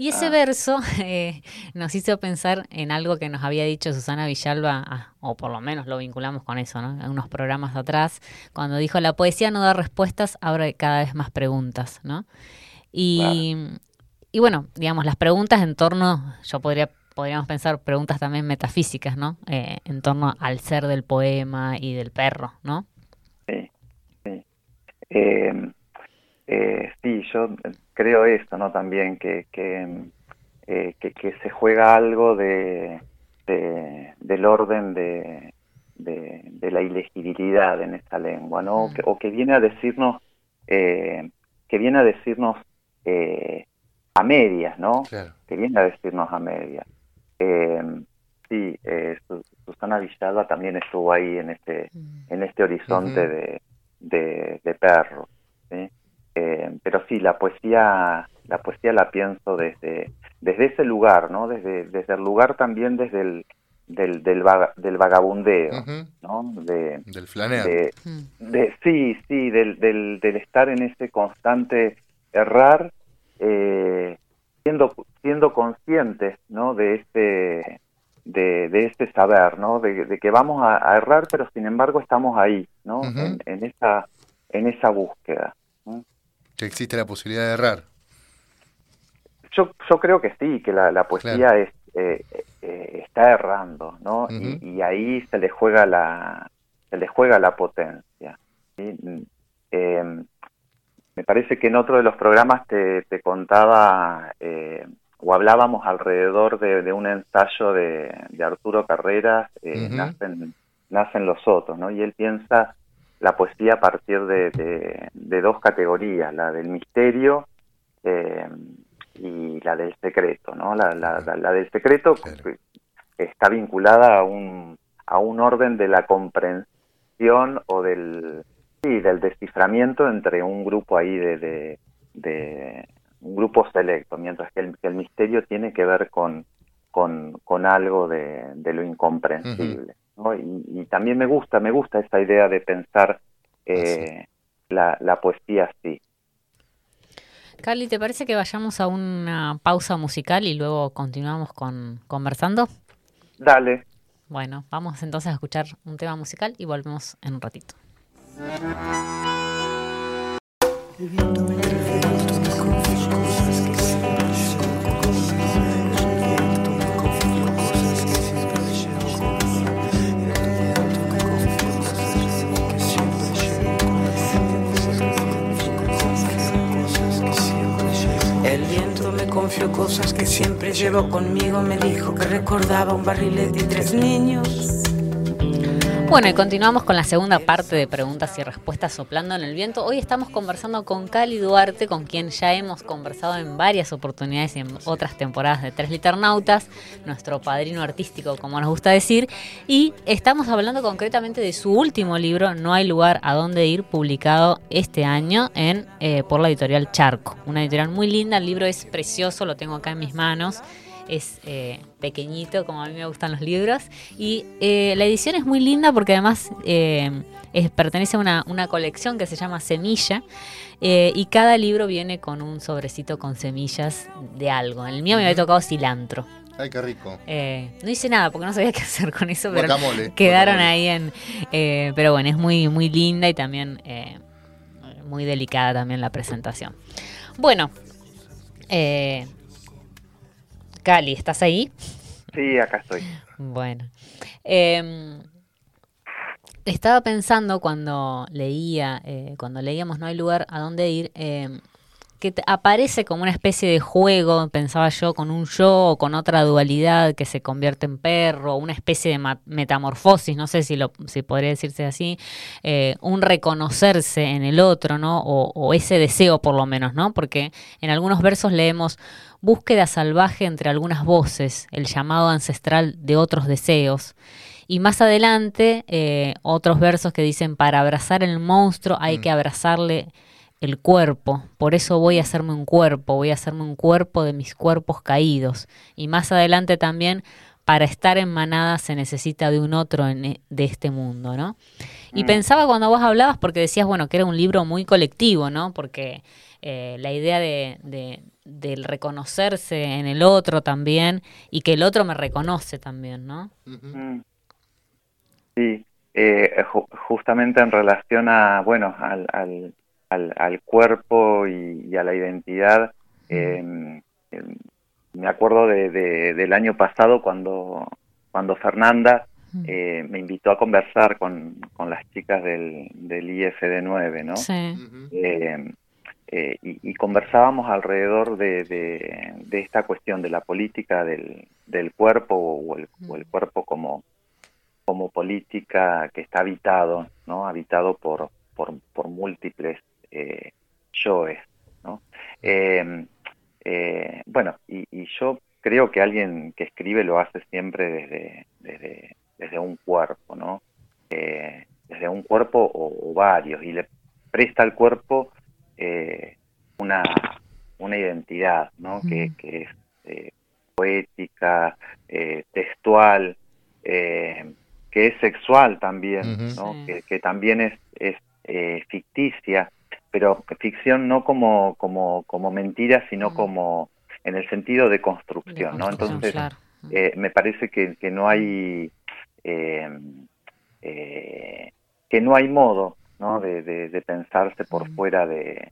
Speaker 4: Y ese ah. verso eh, nos hizo pensar en algo que nos había dicho Susana Villalba, ah, o por lo menos lo vinculamos con eso, ¿no? En unos programas atrás, cuando dijo, la poesía no da respuestas, abre cada vez más preguntas, ¿no? Y, y bueno, digamos, las preguntas en torno, yo podría podríamos pensar preguntas también metafísicas, ¿no? Eh, en torno al ser del poema y del perro, ¿no?
Speaker 8: Sí, sí. Eh, eh, sí, yo creo esto, ¿no? También que, que, eh, que, se juega algo de, del orden de, de, la ilegibilidad en esta lengua, ¿no? Mm. O que, viene a decirnos, eh, que viene a decirnos eh, a medias, ¿no? Que viene a decirnos a medias. sí, Susana Villalba también estuvo ahí en este, mm. en este horizonte de, de, de perros, ¿sí? Eh, pero sí, la poesía, la poesía la pienso desde, desde ese lugar, ¿no? Desde, desde el lugar también desde el, del, del, del vagabundeo, ¿no? De,
Speaker 5: del flaneo.
Speaker 8: De, sí, sí, del, del, del, estar en ese constante errar, eh, siendo, siendo conscientes, ¿no? De este, de, de este saber, ¿no? De, que vamos a, errar, pero sin embargo estamos ahí, ¿no? en, en, esa, en esa búsqueda.
Speaker 5: Que existe la posibilidad de errar.
Speaker 8: Yo, yo creo que sí, que la, poesía es, eh, eh, está errando, ¿no? y, ahí se le juega la, se le juega la potencia. Eh, me parece que en otro de los programas te, contaba eh, o hablábamos alrededor de, un ensayo de, Arturo Carreras, eh, nacen, nacen los otros, ¿no? Y él piensa la poesía a partir de, dos categorías, la del misterio eh, y la del secreto, ¿no? La, la, del secreto está vinculada a un, a un orden de la comprensión o del, sí, del desciframiento entre un grupo ahí de, de, un grupo selecto, mientras que el, misterio tiene que ver con, con, algo de, lo incomprensible. Y, también me gusta, me gusta esa idea de pensar eh, la, la poesía así.
Speaker 4: Carly, ¿te parece que vayamos a una pausa musical y luego continuamos con conversando?
Speaker 8: Dale.
Speaker 4: Bueno, vamos entonces a escuchar un tema musical y volvemos en un ratito.
Speaker 7: Confió cosas que siempre llevo conmigo. Me dijo que recordaba un barrilete y tres niños.
Speaker 4: Bueno, y continuamos con la segunda parte de preguntas y respuestas soplando en el viento. Hoy estamos conversando con Cali Duarte, con quien ya hemos conversado en varias oportunidades y en otras temporadas de Tres Liternautas, nuestro padrino artístico, como nos gusta decir, y estamos hablando concretamente de su último libro, No hay lugar a dónde ir, publicado este año en eh, por la editorial Charco. Una editorial muy linda, el libro es precioso, lo tengo acá en mis manos es eh, pequeñito, como a mí me gustan los libros. Y eh, la edición es muy linda porque además eh, pertenece a una, colección que se llama Semilla. y cada libro viene con un sobrecito con semillas de algo. En el mío me había tocado cilantro.
Speaker 5: Ay, qué rico.
Speaker 4: no hice nada porque no sabía qué hacer con eso, pero quedaron ahí en... pero bueno, es muy, muy linda y también muy delicada también la presentación. Bueno, eh, Cali, ¿estás ahí?
Speaker 8: Sí, acá estoy.
Speaker 4: Bueno. Em, estaba pensando cuando leía, eh, cuando leíamos No hay lugar a dónde ir, em, que aparece como una especie de juego, pensaba yo, con un yo o con otra dualidad que se convierte en perro, una especie de metamorfosis, no sé si, lo, si podría decirse así, eh, un reconocerse en el otro, ¿no? O, o, ese deseo por lo menos, ¿no? Porque en algunos versos leemos búsqueda salvaje entre algunas voces, el llamado ancestral de otros deseos. Y más adelante, eh, otros versos que dicen, para abrazar el monstruo hay mm. que abrazarle el cuerpo, por eso voy a hacerme un cuerpo, voy a hacerme un cuerpo de mis cuerpos caídos. Y más adelante también, para estar en manada se necesita de un otro e, de este mundo, ¿no? Y mm. pensaba cuando vos hablabas, porque decías, bueno, que era un libro muy colectivo, ¿no? Porque eh, la idea de, del reconocerse en el otro también y que el otro me reconoce también, ¿no? Mm.
Speaker 8: Sí, eh, justamente en relación a, bueno, al, al, al, cuerpo y, a la identidad, em, me acuerdo de, del año pasado cuando, cuando Fernanda eh, me invitó a conversar con, con las chicas del, del IFD9, ¿no? Sí. Eh, y, conversábamos alrededor de, de, esta cuestión de la política del, del cuerpo o el, cuerpo como, como política que está habitado, ¿no? Habitado por, por, por múltiples eh, yoes, ¿no? Em, eh, bueno, y, yo creo que alguien que escribe lo hace siempre desde, desde, desde un cuerpo, ¿no? Eh, desde un cuerpo o, varios, y le presta al cuerpo eh, una, ¿no? que, que, es eh, poética, eh, textual, que es sexual también, ¿no? que, que, también es, es ficticia, pero ficción no como, como, como mentira, sino como en el sentido de construcción, ¿no? Entonces, me parece que, que no hay que no hay modo ¿no? De, de, pensarse por fuera de,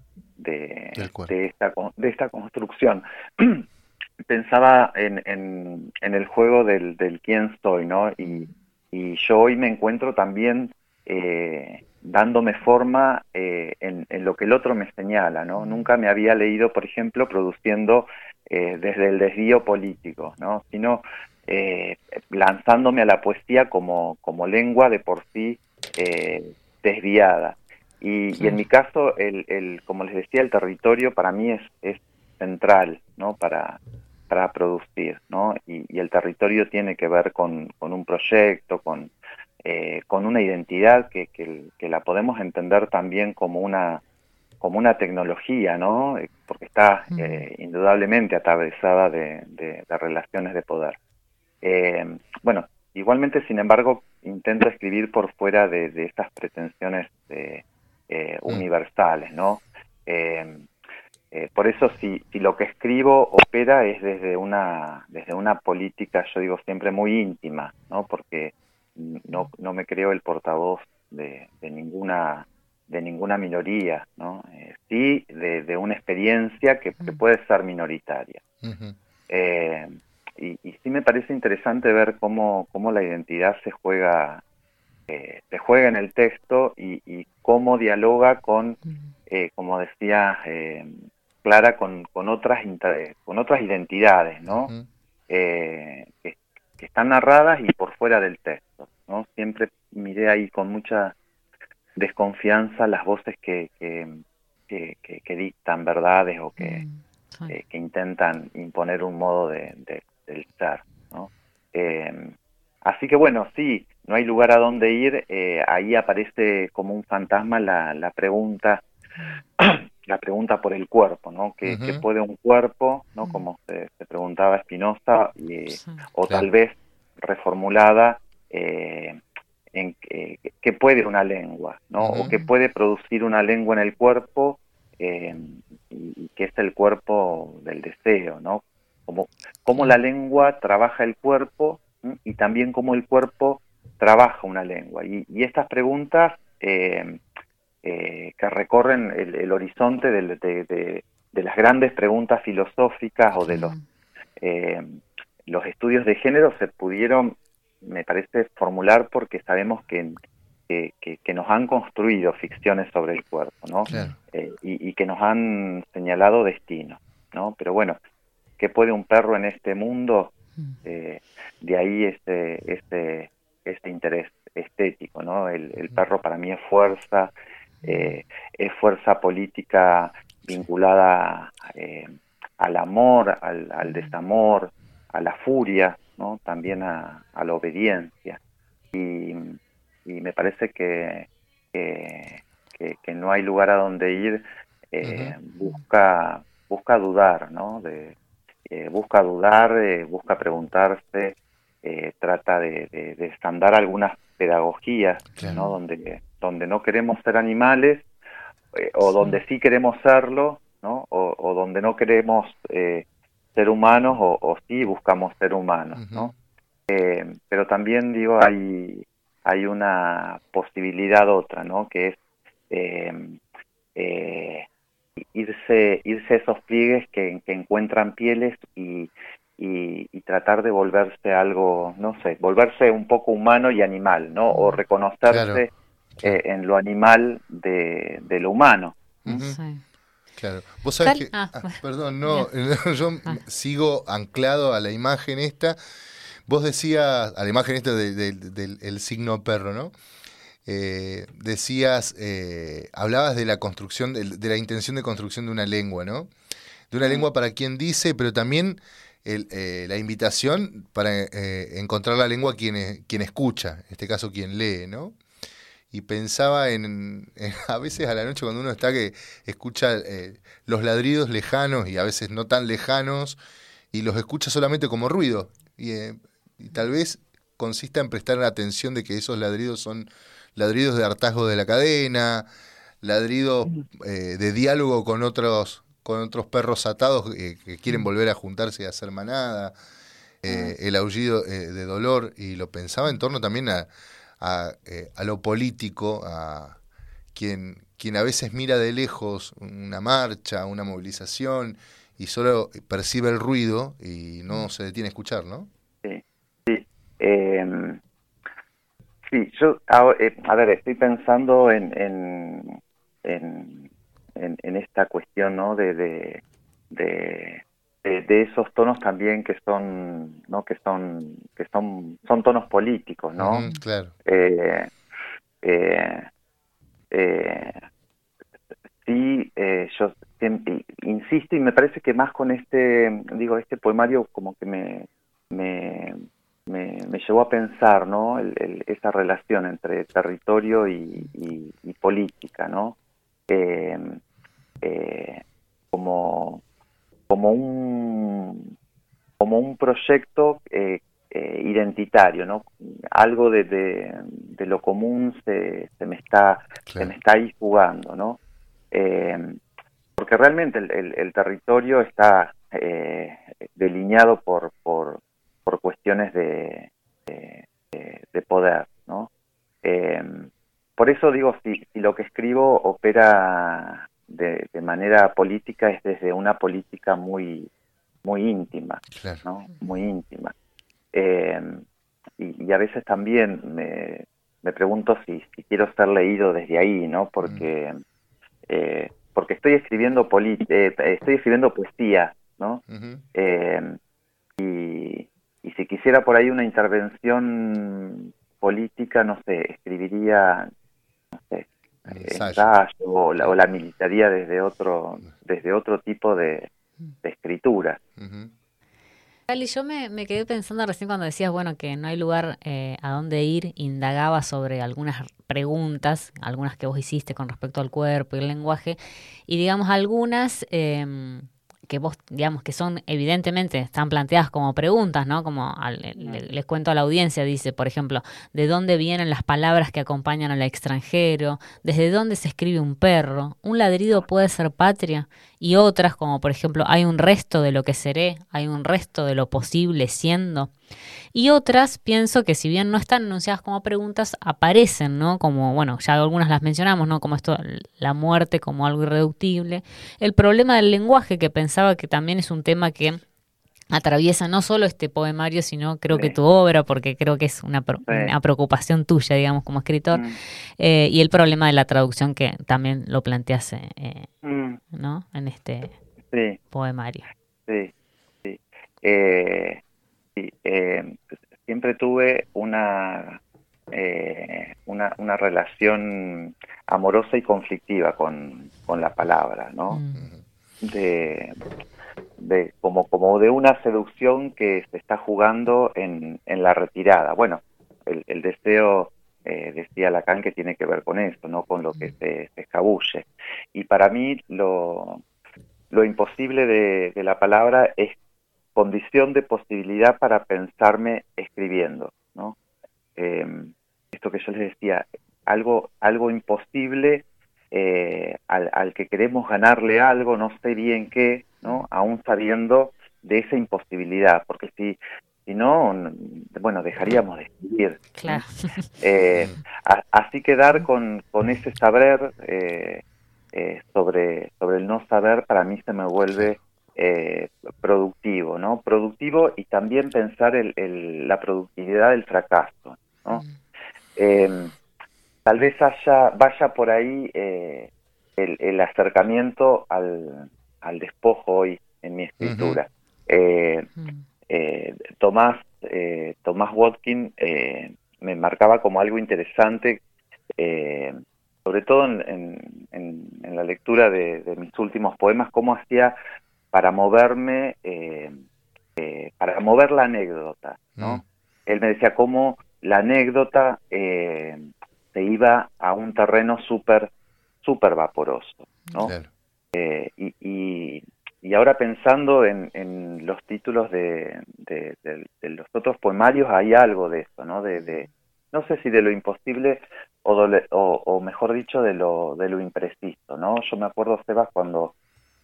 Speaker 8: de, esta, de esta construcción. pensaba en, en, en, el juego del, del quién soy, ¿no? Y, y yo hoy me encuentro también eh, dándome forma eh, en, en, lo que el otro me señala, ¿no? Nunca me había leído, por ejemplo, produciendo eh, desde el desvío político, ¿no? Sino eh, lanzándome a la poesía como, como lengua de por sí eh, desviada. Y, y, en mi caso, el, el, como les decía, el territorio para mí es, es central, ¿no? Para, para producir, ¿no? Y, y, el territorio tiene que ver con, con un proyecto, con, eh, con una identidad que, que, que, la podemos entender también como una, como una tecnología, ¿no? Porque está eh, indudablemente atravesada de, de, de, relaciones de poder. Eh, bueno, igualmente, sin embargo, intento escribir por fuera de, de estas pretensiones eh, universales, ¿no? Eh, por eso si, si, lo que escribo opera es desde una desde una política yo digo siempre muy íntima no porque no, no me creo el portavoz de, de ninguna de ninguna minoría no eh, sí de, de, una experiencia que, que, puede ser minoritaria. Uh -huh. eh, y, y, sí me parece interesante ver cómo, cómo la identidad se juega eh, se juega en el texto y, y cómo dialoga con eh, como decía clara con, con otras con otras identidades no uh -huh. eh, que, que, están narradas y por fuera del texto no siempre miré ahí con mucha desconfianza las voces que que, que, que dictan verdades o que, uh -huh. eh, que intentan imponer un modo de, de del ser no eh, así que bueno sí no hay lugar a donde ir eh, ahí aparece como un fantasma la, la pregunta la pregunta por el cuerpo, ¿no? ¿Qué, uh -huh. ¿qué puede un cuerpo, ¿no? Uh -huh. Como se, se preguntaba Spinoza, y, sí, o claro. tal vez reformulada, eh, en eh, qué puede una lengua, ¿no? Uh -huh. O qué puede producir una lengua en el cuerpo, eh, y, que es el cuerpo del deseo, ¿no? Como, cómo la lengua trabaja el cuerpo y también cómo el cuerpo trabaja una lengua. Y, y estas preguntas... Eh, eh, que recorren el, el horizonte de, de, de, de, las grandes preguntas filosóficas o de los, eh, los estudios de género se pudieron, me parece, formular porque sabemos que, que, que nos han construido ficciones sobre el cuerpo, ¿no? Claro. Eh, y, y, que nos han señalado destino, ¿no? Pero bueno, ¿qué puede un perro en este mundo? Mm. De ahí este, este, este interés estético, ¿no? El, el perro para mí es fuerza, eh, es fuerza política vinculada eh, al amor, al, al, desamor, a la furia, ¿no? también a, a la obediencia. Y, y, me parece que, que, que, que, no hay lugar a donde ir, eh, uh -huh. busca, busca dudar, ¿no? De, eh, busca dudar, eh, busca preguntarse, trata de, de, de estandar algunas pedagogías, claro. ¿no? Donde donde no queremos ser animales eh, o sí. donde sí queremos serlo, ¿no? O, o donde no queremos eh, ser humanos o, o, sí buscamos ser humanos, uh -huh. ¿no? Eh, pero también digo hay hay una posibilidad otra, ¿no? Que es eh, eh, irse irse esos pliegues que, que encuentran pieles y, y, y, tratar de volverse algo, no sé, volverse un poco humano y animal, ¿no? O reconocerse claro eh, en lo animal de, de lo humano.
Speaker 5: Uh -huh. sí. Claro. Vos sabés que. Ah, ah, perdón, no, yo ah. sigo anclado a la imagen esta. Vos decías, a la imagen esta del de, de, de, signo perro, ¿no? Eh, decías, eh, hablabas de la construcción, de, la intención de construcción de una lengua, ¿no? De una lengua para quien dice, pero también el, eh, la invitación para eh, encontrar la lengua quien, quien escucha, en este caso quien lee, ¿no? y pensaba en, en, a veces a la noche cuando uno está que escucha eh, los ladridos lejanos y a veces no tan lejanos y los escucha solamente como ruido y, eh, y tal vez consista en prestar atención de que esos ladridos son ladridos de hartazgo de la cadena, ladridos eh, de diálogo con otros con otros perros atados eh, que quieren volver a juntarse y a hacer manada, eh, el aullido eh, de dolor y lo pensaba en torno también a a, eh, a, lo político, a quien, quien a veces mira de lejos una marcha, una movilización, y solo percibe el ruido y no se detiene a escuchar, ¿no?
Speaker 8: Sí, sí. Em, sí, yo, a, eh, a, ver, estoy pensando en, en, en, esta cuestión, ¿no? De, de, de, de, esos tonos también que son, ¿no? Que son, que son, son tonos políticos, ¿no?
Speaker 5: claro.
Speaker 8: Eh, eh, eh, sí, eh, yo insisto y me parece que más con este, digo, este poemario como que me, me, me, llevó a pensar, ¿no? esa relación entre territorio y, política, ¿no? Eh, eh, como, como un como un proyecto eh, identitario, ¿no? Algo de, de, lo común se, se me está se me está ahí jugando, ¿no? porque realmente el, territorio está eh, delineado por, por, cuestiones de, de, poder, ¿no? Eh, por eso digo, si, si, lo que escribo opera de, manera política es desde una política muy, muy íntima, ¿no? Muy íntima. Eh, y, a veces también me, me pregunto si, si, quiero ser leído desde ahí, ¿no? Porque mm porque estoy escribiendo eh, estoy escribiendo poesía, ¿no? Eh, y, si quisiera por ahí una intervención política, no sé, escribiría, no sé, ensayo. O la, o la militaría desde otro, desde otro tipo de, escritura.
Speaker 4: Ali, yo me, me, quedé pensando recién cuando decías, bueno, que no hay lugar eh, a dónde ir, indagaba sobre algunas preguntas, algunas que vos hiciste con respecto al cuerpo y el lenguaje, y digamos algunas... Eh, que vos, digamos, que son evidentemente, están planteadas como preguntas, ¿no? Como les cuento a la audiencia, dice, por ejemplo, ¿de dónde vienen las palabras que acompañan al extranjero? ¿Desde dónde se escribe un perro? ¿Un ladrido puede ser patria? Y otras, como por ejemplo, hay un resto de lo que seré, hay un resto de lo posible siendo. Y otras, pienso que si bien no están anunciadas como preguntas, aparecen, ¿no? Como, bueno, ya algunas las mencionamos, ¿no? Como esto, la muerte como algo irreductible. El problema del lenguaje, que pensaba que también es un tema que atraviesa no solo este poemario, sino creo que tu obra, porque creo que es una, preocupación tuya, digamos, como escritor, mm. eh, y el problema de la traducción que también lo planteas, eh, mm. ¿no? En este poemario.
Speaker 8: Sí, sí. Eh, eh, siempre tuve una, eh, una, una, relación amorosa y conflictiva con, con la palabra, ¿no? Mm. De, de, como, como de una seducción que se está jugando en, en la retirada. Bueno, el, el deseo, eh, decía Lacan, que tiene que ver con eso, ¿no? Con lo que mm. se, se escabulle. Y para mí lo, lo imposible de, de la palabra es condición de posibilidad para pensarme escribiendo, ¿no? Em, esto que yo les decía, algo, algo imposible eh, al, que queremos ganarle algo, no sé bien qué, ¿no? Aún sabiendo de esa imposibilidad, porque si, si no, bueno, dejaríamos de escribir.
Speaker 4: Claro.
Speaker 8: Eh, así quedar con, con ese saber eh, sobre, sobre el no saber para mí se me vuelve eh, productivo, ¿no? Productivo y también pensar el, la productividad del fracaso, ¿no? Mm. Em, tal vez haya, vaya por ahí eh, el, acercamiento al, al, despojo hoy en mi escritura. Eh, mm. Tomás, Tomás Watkin me marcaba como algo interesante, sobre todo en, en, la lectura de, de, mis últimos poemas, cómo hacía para moverme, eh, eh, para mover la anécdota, ¿no? Mm. Él me decía cómo la anécdota eh, se iba a un terreno súper, súper vaporoso, ¿no? Y, y, y, ahora pensando en, en los títulos de, de, los otros poemarios, hay algo de eso, ¿no? De, no sé si de lo imposible o, o, o, mejor dicho de lo, de lo impreciso, ¿no? Yo me acuerdo, Sebas, cuando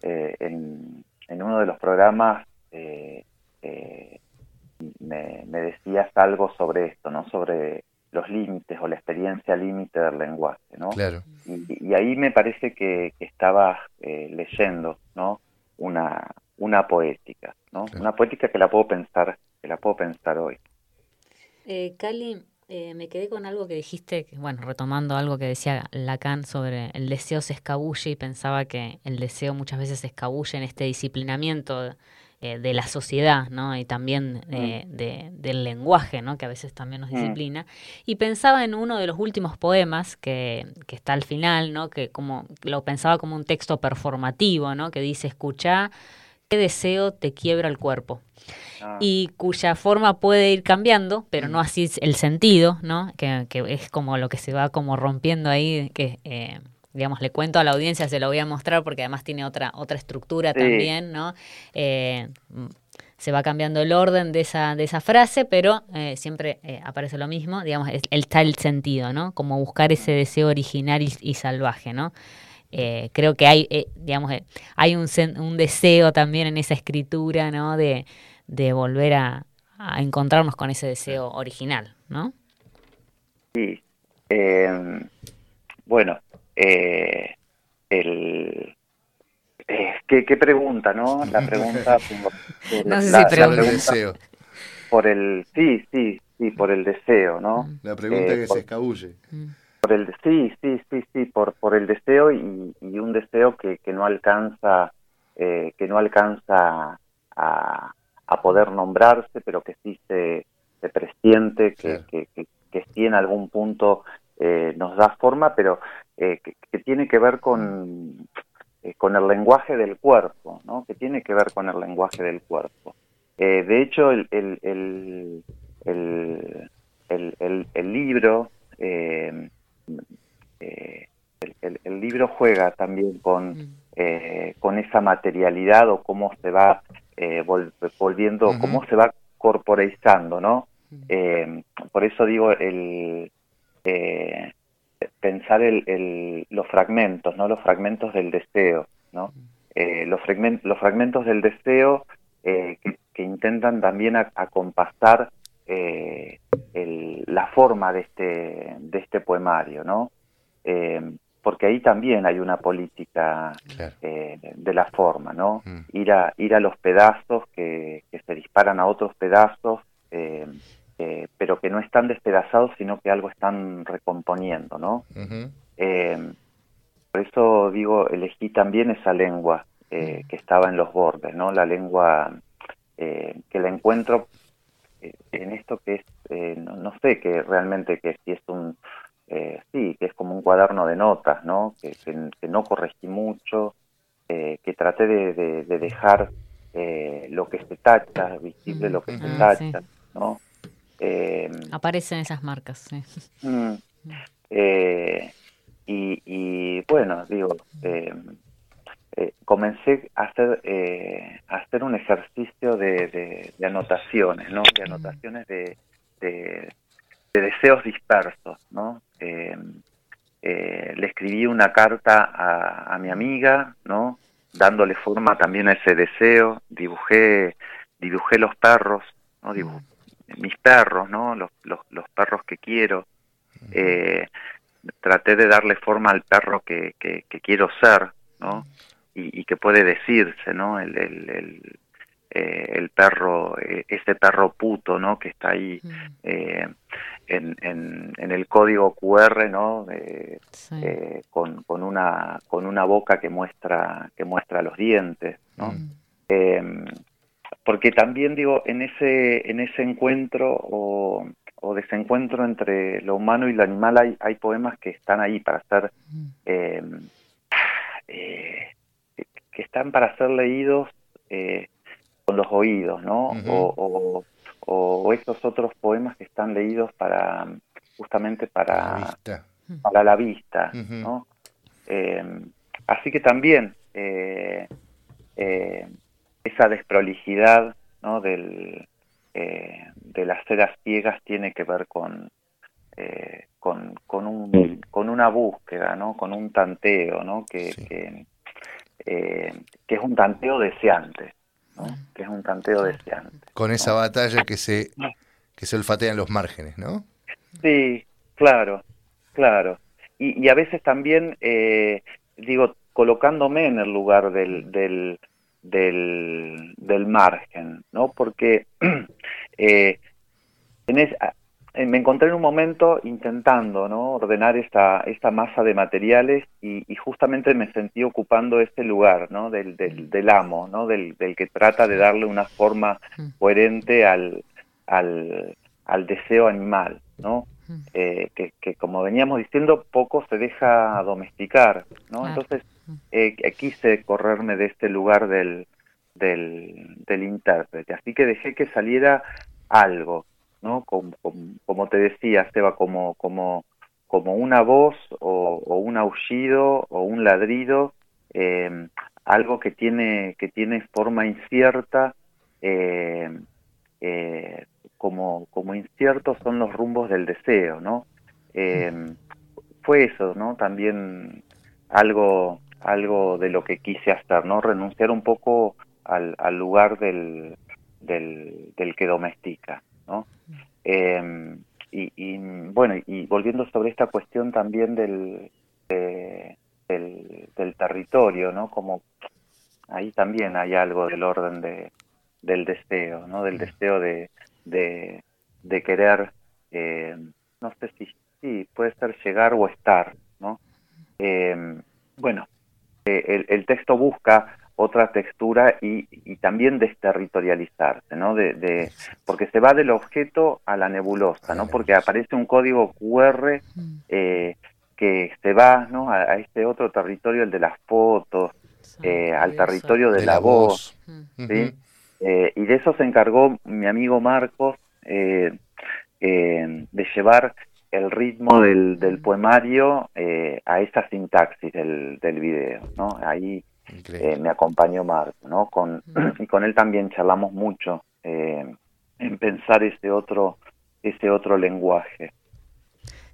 Speaker 8: en, en uno de los programas eh, eh, me, decías algo sobre esto, ¿no? Sobre los límites o la experiencia límite del lenguaje, ¿no?
Speaker 5: Claro.
Speaker 8: Y, ahí me parece que, que estabas eh, leyendo, ¿no? Una, una poética, ¿no? Una poética que la puedo pensar, que la puedo pensar hoy.
Speaker 4: Eh, Cali, eh, me quedé con algo que dijiste, bueno, retomando algo que decía Lacan sobre el deseo se escabulle y pensaba que el deseo muchas veces se escabulle en este disciplinamiento eh, de la sociedad, ¿no? Y también mm. de, del lenguaje, ¿no? Que a veces también nos mm. disciplina. Y pensaba en uno de los últimos poemas que, que, está al final, ¿no? Que como lo pensaba como un texto performativo, ¿no? Que dice, escucha, qué deseo te quiebra el cuerpo. Ah. y cuya forma puede ir cambiando, pero no mm. así el sentido, ¿no? Que, es como lo que se va como rompiendo ahí, que eh, digamos, le cuento a la audiencia, se lo voy a mostrar porque además tiene otra, otra estructura también, ¿no? Eh, se va cambiando el orden de esa, de esa frase, pero eh, siempre aparece lo mismo, digamos, el, está el sentido, ¿no? Como buscar ese deseo original y, salvaje, ¿no? creo que hay, digamos, hay un, un deseo también en esa escritura, ¿no? De, de volver a, encontrarnos con ese deseo original, ¿no?
Speaker 8: Sí. Eh, bueno, eh, el, eh, ¿qué, pregunta, no? La pregunta...
Speaker 4: por, no sé si
Speaker 5: el deseo.
Speaker 8: Por el... Sí, sí, sí, por el deseo, ¿no?
Speaker 5: La pregunta que se escabulle.
Speaker 8: Mm. Por el, sí, sí, sí, sí, por, por el deseo y, y un deseo que, que no alcanza, que no alcanza a, a poder nombrarse, pero que sí se, se presiente, que, que, que, sí en algún punto eh, nos da forma, pero eh, que, tiene que ver con, eh, con el lenguaje del cuerpo, ¿no? que tiene que ver con el lenguaje del cuerpo. de hecho, el, el, el, el, el libro... el, el, libro juega también con, mm. con esa materialidad o cómo se va eh, volviendo, cómo se va corporeizando, ¿no? Eh, por eso digo, el eh, pensar el, los fragmentos, ¿no? Los fragmentos del deseo, ¿no? los, fragmentos, los fragmentos del deseo que, intentan también acompasar la forma de este, de este poemario, ¿no? porque ahí también hay una política eh, de la forma, ¿no? Mm. Ir, a, ir a los pedazos que, se disparan a otros pedazos, eh, eh, pero que no están despedazados, sino que algo están recomponiendo, ¿no? por eso digo, elegí también esa lengua mm. que estaba en los bordes, ¿no? La lengua que la encuentro en esto que es, no, no, sé que realmente que si es un eh, sí, que es como un cuaderno de notas, ¿no? Que, no corregí mucho, eh, que traté de, dejar eh, lo que se tacha, visible lo que se mm, tacha, ¿no?
Speaker 4: Aparecen esas marcas, sí.
Speaker 8: Mm, y, bueno, digo, comencé a hacer, a hacer un ejercicio de, anotaciones, ¿no? De anotaciones de, de deseos dispersos, ¿no? Eh, eh, le escribí una carta a, mi amiga, ¿no? Dándole forma también a ese deseo, dibujé, dibujé los perros, ¿no? Mis perros, ¿no? Los, los, perros que quiero. Eh, traté de darle forma al perro que, que, quiero ser, ¿no? Y, que puede decirse, ¿no? El, el, el, el perro, ese perro puto, ¿no? Que está ahí en, en, el código QR, ¿no? Eh, con, con, una con una boca que muestra que muestra los dientes, ¿no? Mm. Porque también digo en ese en ese encuentro o, o, desencuentro entre lo humano y lo animal hay, hay poemas que están ahí para ser em, eh, que están para ser leídos eh, con los oídos, ¿no? o, o, estos otros poemas que están leídos para justamente para la vista, para la vista ¿no? Em, así que también eh, eh, esa desprolijidad ¿no? del, eh, de las ceras ciegas tiene que ver con, con, con, un, con una búsqueda, ¿no? con un tanteo, ¿no? que, que, que es un tanteo deseante que es un tanteo deseante.
Speaker 5: Con esa batalla que se, que se olfatea en los márgenes, ¿no?
Speaker 8: Sí, claro, claro. Y, y a veces también, eh, digo, colocándome en el lugar del, del, del, del margen, ¿no? Porque eh, eh, me encontré en un momento intentando ¿no? ordenar esta, esta masa de materiales y, justamente me sentí ocupando este lugar ¿no? del, del, amo, ¿no? Del, del, que trata de darle una forma coherente al, al, al deseo animal, ¿no? Eh, que, que, como veníamos diciendo, poco se deja domesticar, ¿no? Entonces eh, quise correrme de este lugar del, del, del intérprete, así que dejé que saliera algo, ¿no? Como, como, te decía, Seba, como, como, como una voz o, un aullido o un ladrido, eh, algo que tiene, que tiene forma incierta, eh, eh, como, como inciertos son los rumbos del deseo, ¿no? fue eso, ¿no? También algo, algo de lo que quise hacer, ¿no? Renunciar un poco al, lugar del, del, que domestica. ¿no? Em, y, bueno, y volviendo sobre esta cuestión también del, del, territorio, ¿no? Como ahí también hay algo del orden de, del deseo, ¿no? Del deseo de, de, querer, eh, no sé si, sí, puede ser llegar o estar, ¿no? Em, bueno, eh, el, el texto busca otra textura y, y también desterritorializarse, ¿no? De, de, porque se va del objeto a la nebulosa, ¿no? Porque aparece un código QR eh, que se va, ¿no? A, este otro territorio, el de las fotos, eh, al territorio de, la, voz, ¿sí? Eh, y de eso se encargó mi amigo Marcos de llevar el ritmo del, del poemario a esa sintaxis del, del video, ¿no? Ahí eh, me acompañó Marco, ¿no? Con, y con él también charlamos mucho eh, en pensar ese otro, ese otro lenguaje.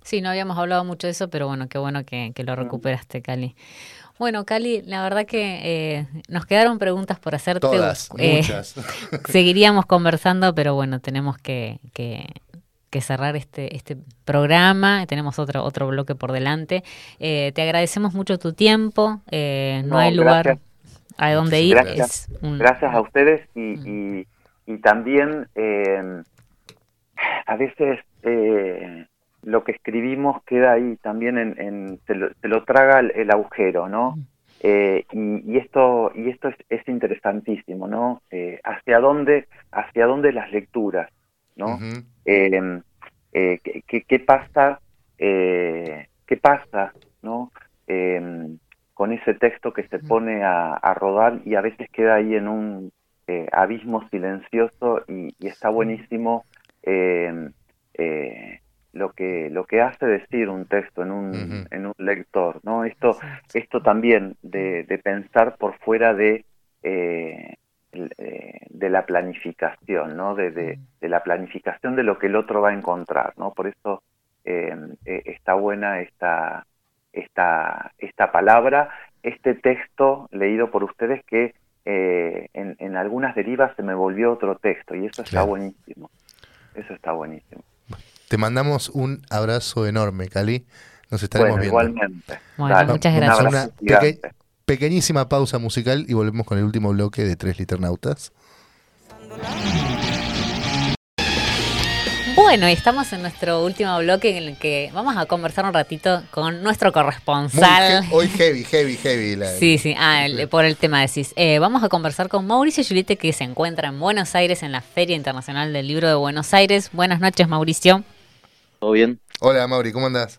Speaker 4: Sí, no habíamos hablado mucho de eso, pero bueno, qué bueno que, lo recuperaste, Cali. Bueno, Cali, la verdad que eh, nos quedaron preguntas por hacerte.
Speaker 5: Todas, muchas.
Speaker 4: seguiríamos conversando, pero bueno, tenemos que, que que cerrar este, este programa. Tenemos otro, otro bloque por delante. Eh, te agradecemos mucho tu tiempo. Eh, no, hay lugar a donde ir.
Speaker 8: Gracias, gracias a ustedes y, y, también eh, a veces lo que escribimos queda ahí también en, se, lo, traga el, agujero, ¿no? y, esto y esto es, interesantísimo, ¿no? hacia dónde hacia dónde las lecturas, ¿no? eh, eh, ¿qué, qué, pasa, eh, qué pasa, ¿no? Em, con ese texto que se pone a, rodar y a veces queda ahí en un eh, abismo silencioso y, está buenísimo em, lo que lo que hace decir un texto en un, en un lector, ¿no? Esto esto también de, de pensar por fuera de de la planificación, ¿no? De, de, la planificación de lo que el otro va a encontrar, ¿no? Por eso eh, eh, está buena esta, esta, esta palabra, este texto leído por ustedes que en, en, algunas derivas se me volvió otro texto y eso está buenísimo. Eso está buenísimo.
Speaker 5: Te mandamos un abrazo enorme, Cali. Nos estaremos viendo.
Speaker 8: Igualmente.
Speaker 4: Bueno, muchas gracias
Speaker 5: pequeñísima pausa musical y volvemos con el último bloque de Tres Liternautas.
Speaker 4: Bueno, estamos en nuestro último bloque en el que vamos a conversar un ratito con nuestro corresponsal.
Speaker 5: hoy heavy, heavy, heavy.
Speaker 4: sí, sí, ah, por el tema de CIS. Eh, vamos a conversar con Mauricio Yulite que se encuentra en Buenos Aires en la Feria Internacional del Libro de Buenos Aires. Buenas noches, Mauricio.
Speaker 9: ¿Todo bien?
Speaker 5: Hola, Mauri, ¿cómo andás?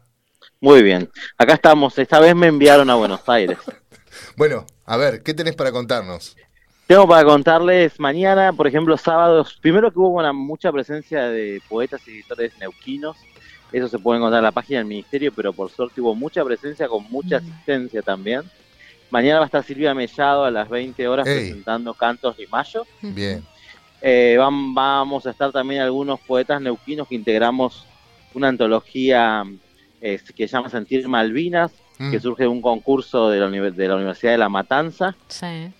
Speaker 9: Muy bien. Acá estamos. Esta vez me enviaron a Buenos Aires.
Speaker 5: Bueno, a ver, ¿qué tenés para contarnos?
Speaker 9: Tengo para contarles mañana, por ejemplo, sábados. Primero que hubo una, mucha presencia de poetas y editores neuquinos. Eso se puede encontrar en la página del ministerio, pero por suerte hubo mucha presencia con mucha mm. asistencia también. Mañana va a estar Silvia Mellado a las 20 horas presentando Cantos de Mayo.
Speaker 5: Bien.
Speaker 9: Eh, vamos a estar también algunos poetas neuquinos que integramos una antología eh, que se llama Sentir Malvinas, que mm. surge de un concurso de la, de la Universidad de La Matanza.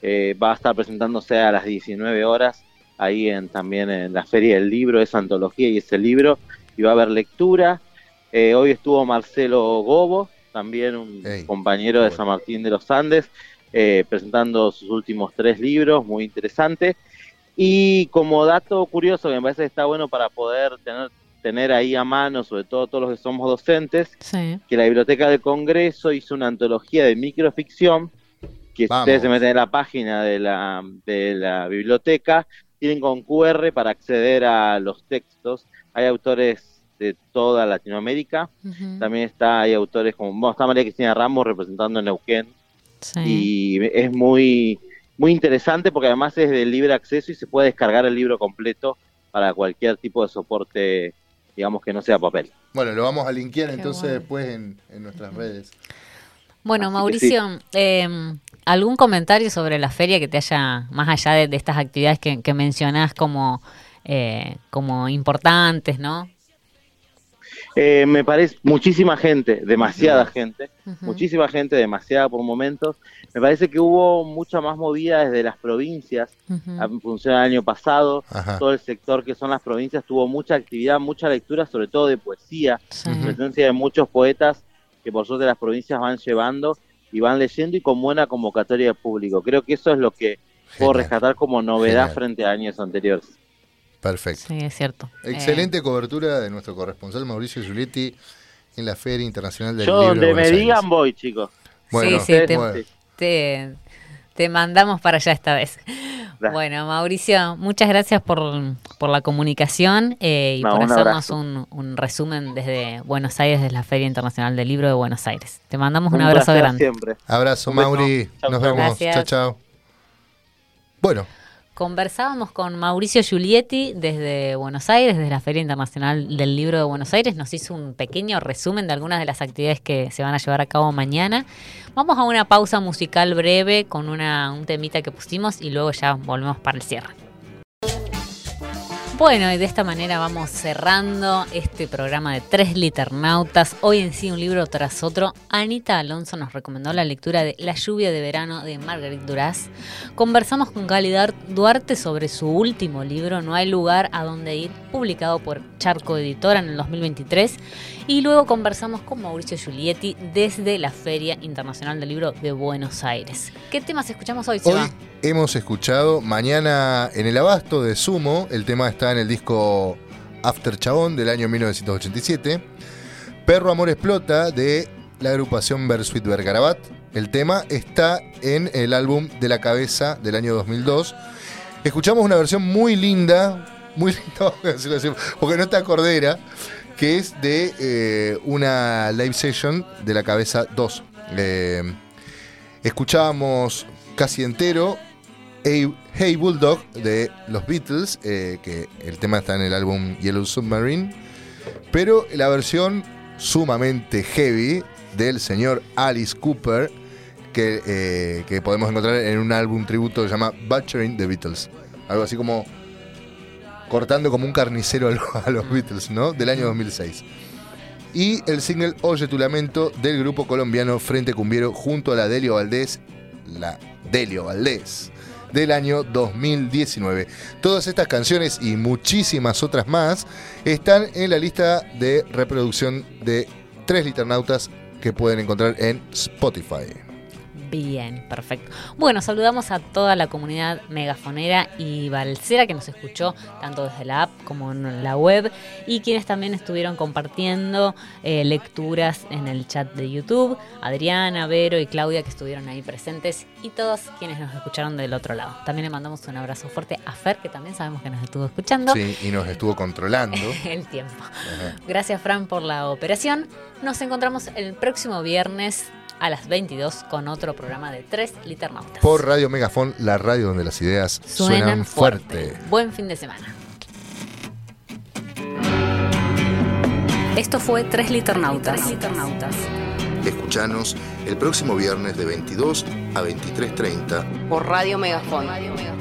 Speaker 9: Eh, va a estar presentándose a las 19 horas ahí en, también en la Feria del Libro, esa antología y ese libro, y va a haber lectura. Eh, hoy estuvo Marcelo Gobo, también un compañero de San Martín de los Andes, eh, presentando sus últimos tres libros, muy interesante. Y como dato curioso que me parece que está bueno para poder tener, tener ahí a mano, sobre todo todos los que somos docentes, que la Biblioteca del Congreso hizo una antología de microficción, que si ustedes se meten en la página de la, de la biblioteca, tienen con QR para acceder a los textos. Hay autores de toda Latinoamérica, también está, hay autores como, está María Cristina Ramos representando Neuquén, y es muy, muy interesante porque además es de libre acceso y se puede descargar el libro completo para cualquier tipo de soporte, digamos que no sea papel.
Speaker 5: Bueno, lo vamos a linkear entonces después en, nuestras redes.
Speaker 4: Bueno, Mauricio, em, ¿algún comentario sobre la feria que te haya, más allá de, estas actividades que, que mencionás como, eh, como importantes, ¿no?
Speaker 9: Eh, me parece muchísima gente, demasiada gente, muchísima gente, demasiada por momentos. Me parece que hubo mucha más movida desde las provincias en función del año pasado. Todo el sector que son las provincias tuvo mucha actividad, mucha lectura, sobre todo de poesía, presencia de muchos poetas que por suerte las provincias van llevando y van leyendo y con buena convocatoria de público. Creo que eso es lo que puedo rescatar como novedad frente a años anteriores.
Speaker 5: Perfecto.
Speaker 4: Sí, es cierto.
Speaker 5: Excelente eh, cobertura de nuestro corresponsal Mauricio Giulietti en la Feria Internacional del
Speaker 9: Yo
Speaker 5: Libro.
Speaker 9: donde me digan voy, chicos.
Speaker 4: Bueno, sí, sí, te, te, mandamos para allá esta vez. Bueno, Mauricio, muchas gracias por, por la comunicación eh, y por hacernos un, un, resumen desde Buenos Aires, desde la Feria Internacional del Libro de Buenos Aires. Te mandamos un, abrazo grande.
Speaker 9: Siempre.
Speaker 5: Abrazo, Mauri. Nos vemos. Chao, chao. Bueno.
Speaker 4: Conversábamos con Mauricio Giulietti desde Buenos Aires, desde la Feria Internacional del Libro de Buenos Aires. Nos hizo un pequeño resumen de algunas de las actividades que se van a llevar a cabo mañana. Vamos a una pausa musical breve con una, un temita que pusimos y luego ya volvemos para el cierre. Bueno, y de esta manera vamos cerrando este programa de Tres Liternautas. Hoy en sí un libro tras otro. Anita Alonso nos recomendó la lectura de La lluvia de verano de Margaret Duras. Conversamos con Gali Duarte sobre su último libro, No hay lugar a donde ir, publicado por Charco Editora en el 2023. Y luego conversamos con Mauricio Giulietti desde la Feria Internacional del Libro de Buenos Aires. ¿Qué temas escuchamos hoy,
Speaker 5: Hoy hemos escuchado Mañana en el Abasto de Sumo. El tema está en el disco After Chabón del año 1987. Perro Amor Explota de la agrupación Bersuit Bergarabat. El tema está en el álbum De la Cabeza del año 2002. Escuchamos una versión muy linda, muy linda, porque no está cordera, que es de eh, una live session de la Cabeza 2. Eh, escuchábamos casi entero Hey, Bulldog de los Beatles, eh, que el tema está en el álbum Yellow Submarine, pero la versión sumamente heavy del señor Alice Cooper, que, que podemos encontrar en un álbum tributo que se llama Butchering the Beatles. Algo así como cortando como un carnicero a los Beatles, ¿no? Del año 2006. Y el single Oye tu lamento del grupo colombiano Frente Cumbiero junto a la Delio Valdés, la Delio Valdés del año 2019. Todas estas canciones y muchísimas otras más están en la lista de reproducción de Tres Liternautas que pueden encontrar en Spotify.
Speaker 4: Bien, perfecto. Bueno, saludamos a toda la comunidad megafonera y balsera que nos escuchó tanto desde la app como en la web y quienes también estuvieron compartiendo eh, lecturas en el chat de YouTube. Adriana, Vero y Claudia que estuvieron ahí presentes y todos quienes nos escucharon del otro lado. También le mandamos un abrazo fuerte a Fer que también sabemos que nos estuvo escuchando.
Speaker 5: Sí, y nos estuvo controlando.
Speaker 4: el tiempo. Gracias Fran por la operación. Nos encontramos el próximo viernes a las 22 con otro programa de Tres Liternautas.
Speaker 5: Por Radio Megafón, la radio donde las ideas suenan, fuerte.
Speaker 4: Buen fin de semana. Esto fue Tres Liternautas. Tres
Speaker 1: Escuchanos el próximo viernes de 22 a 23.30
Speaker 3: por Radio Megafón. Radio Megafón.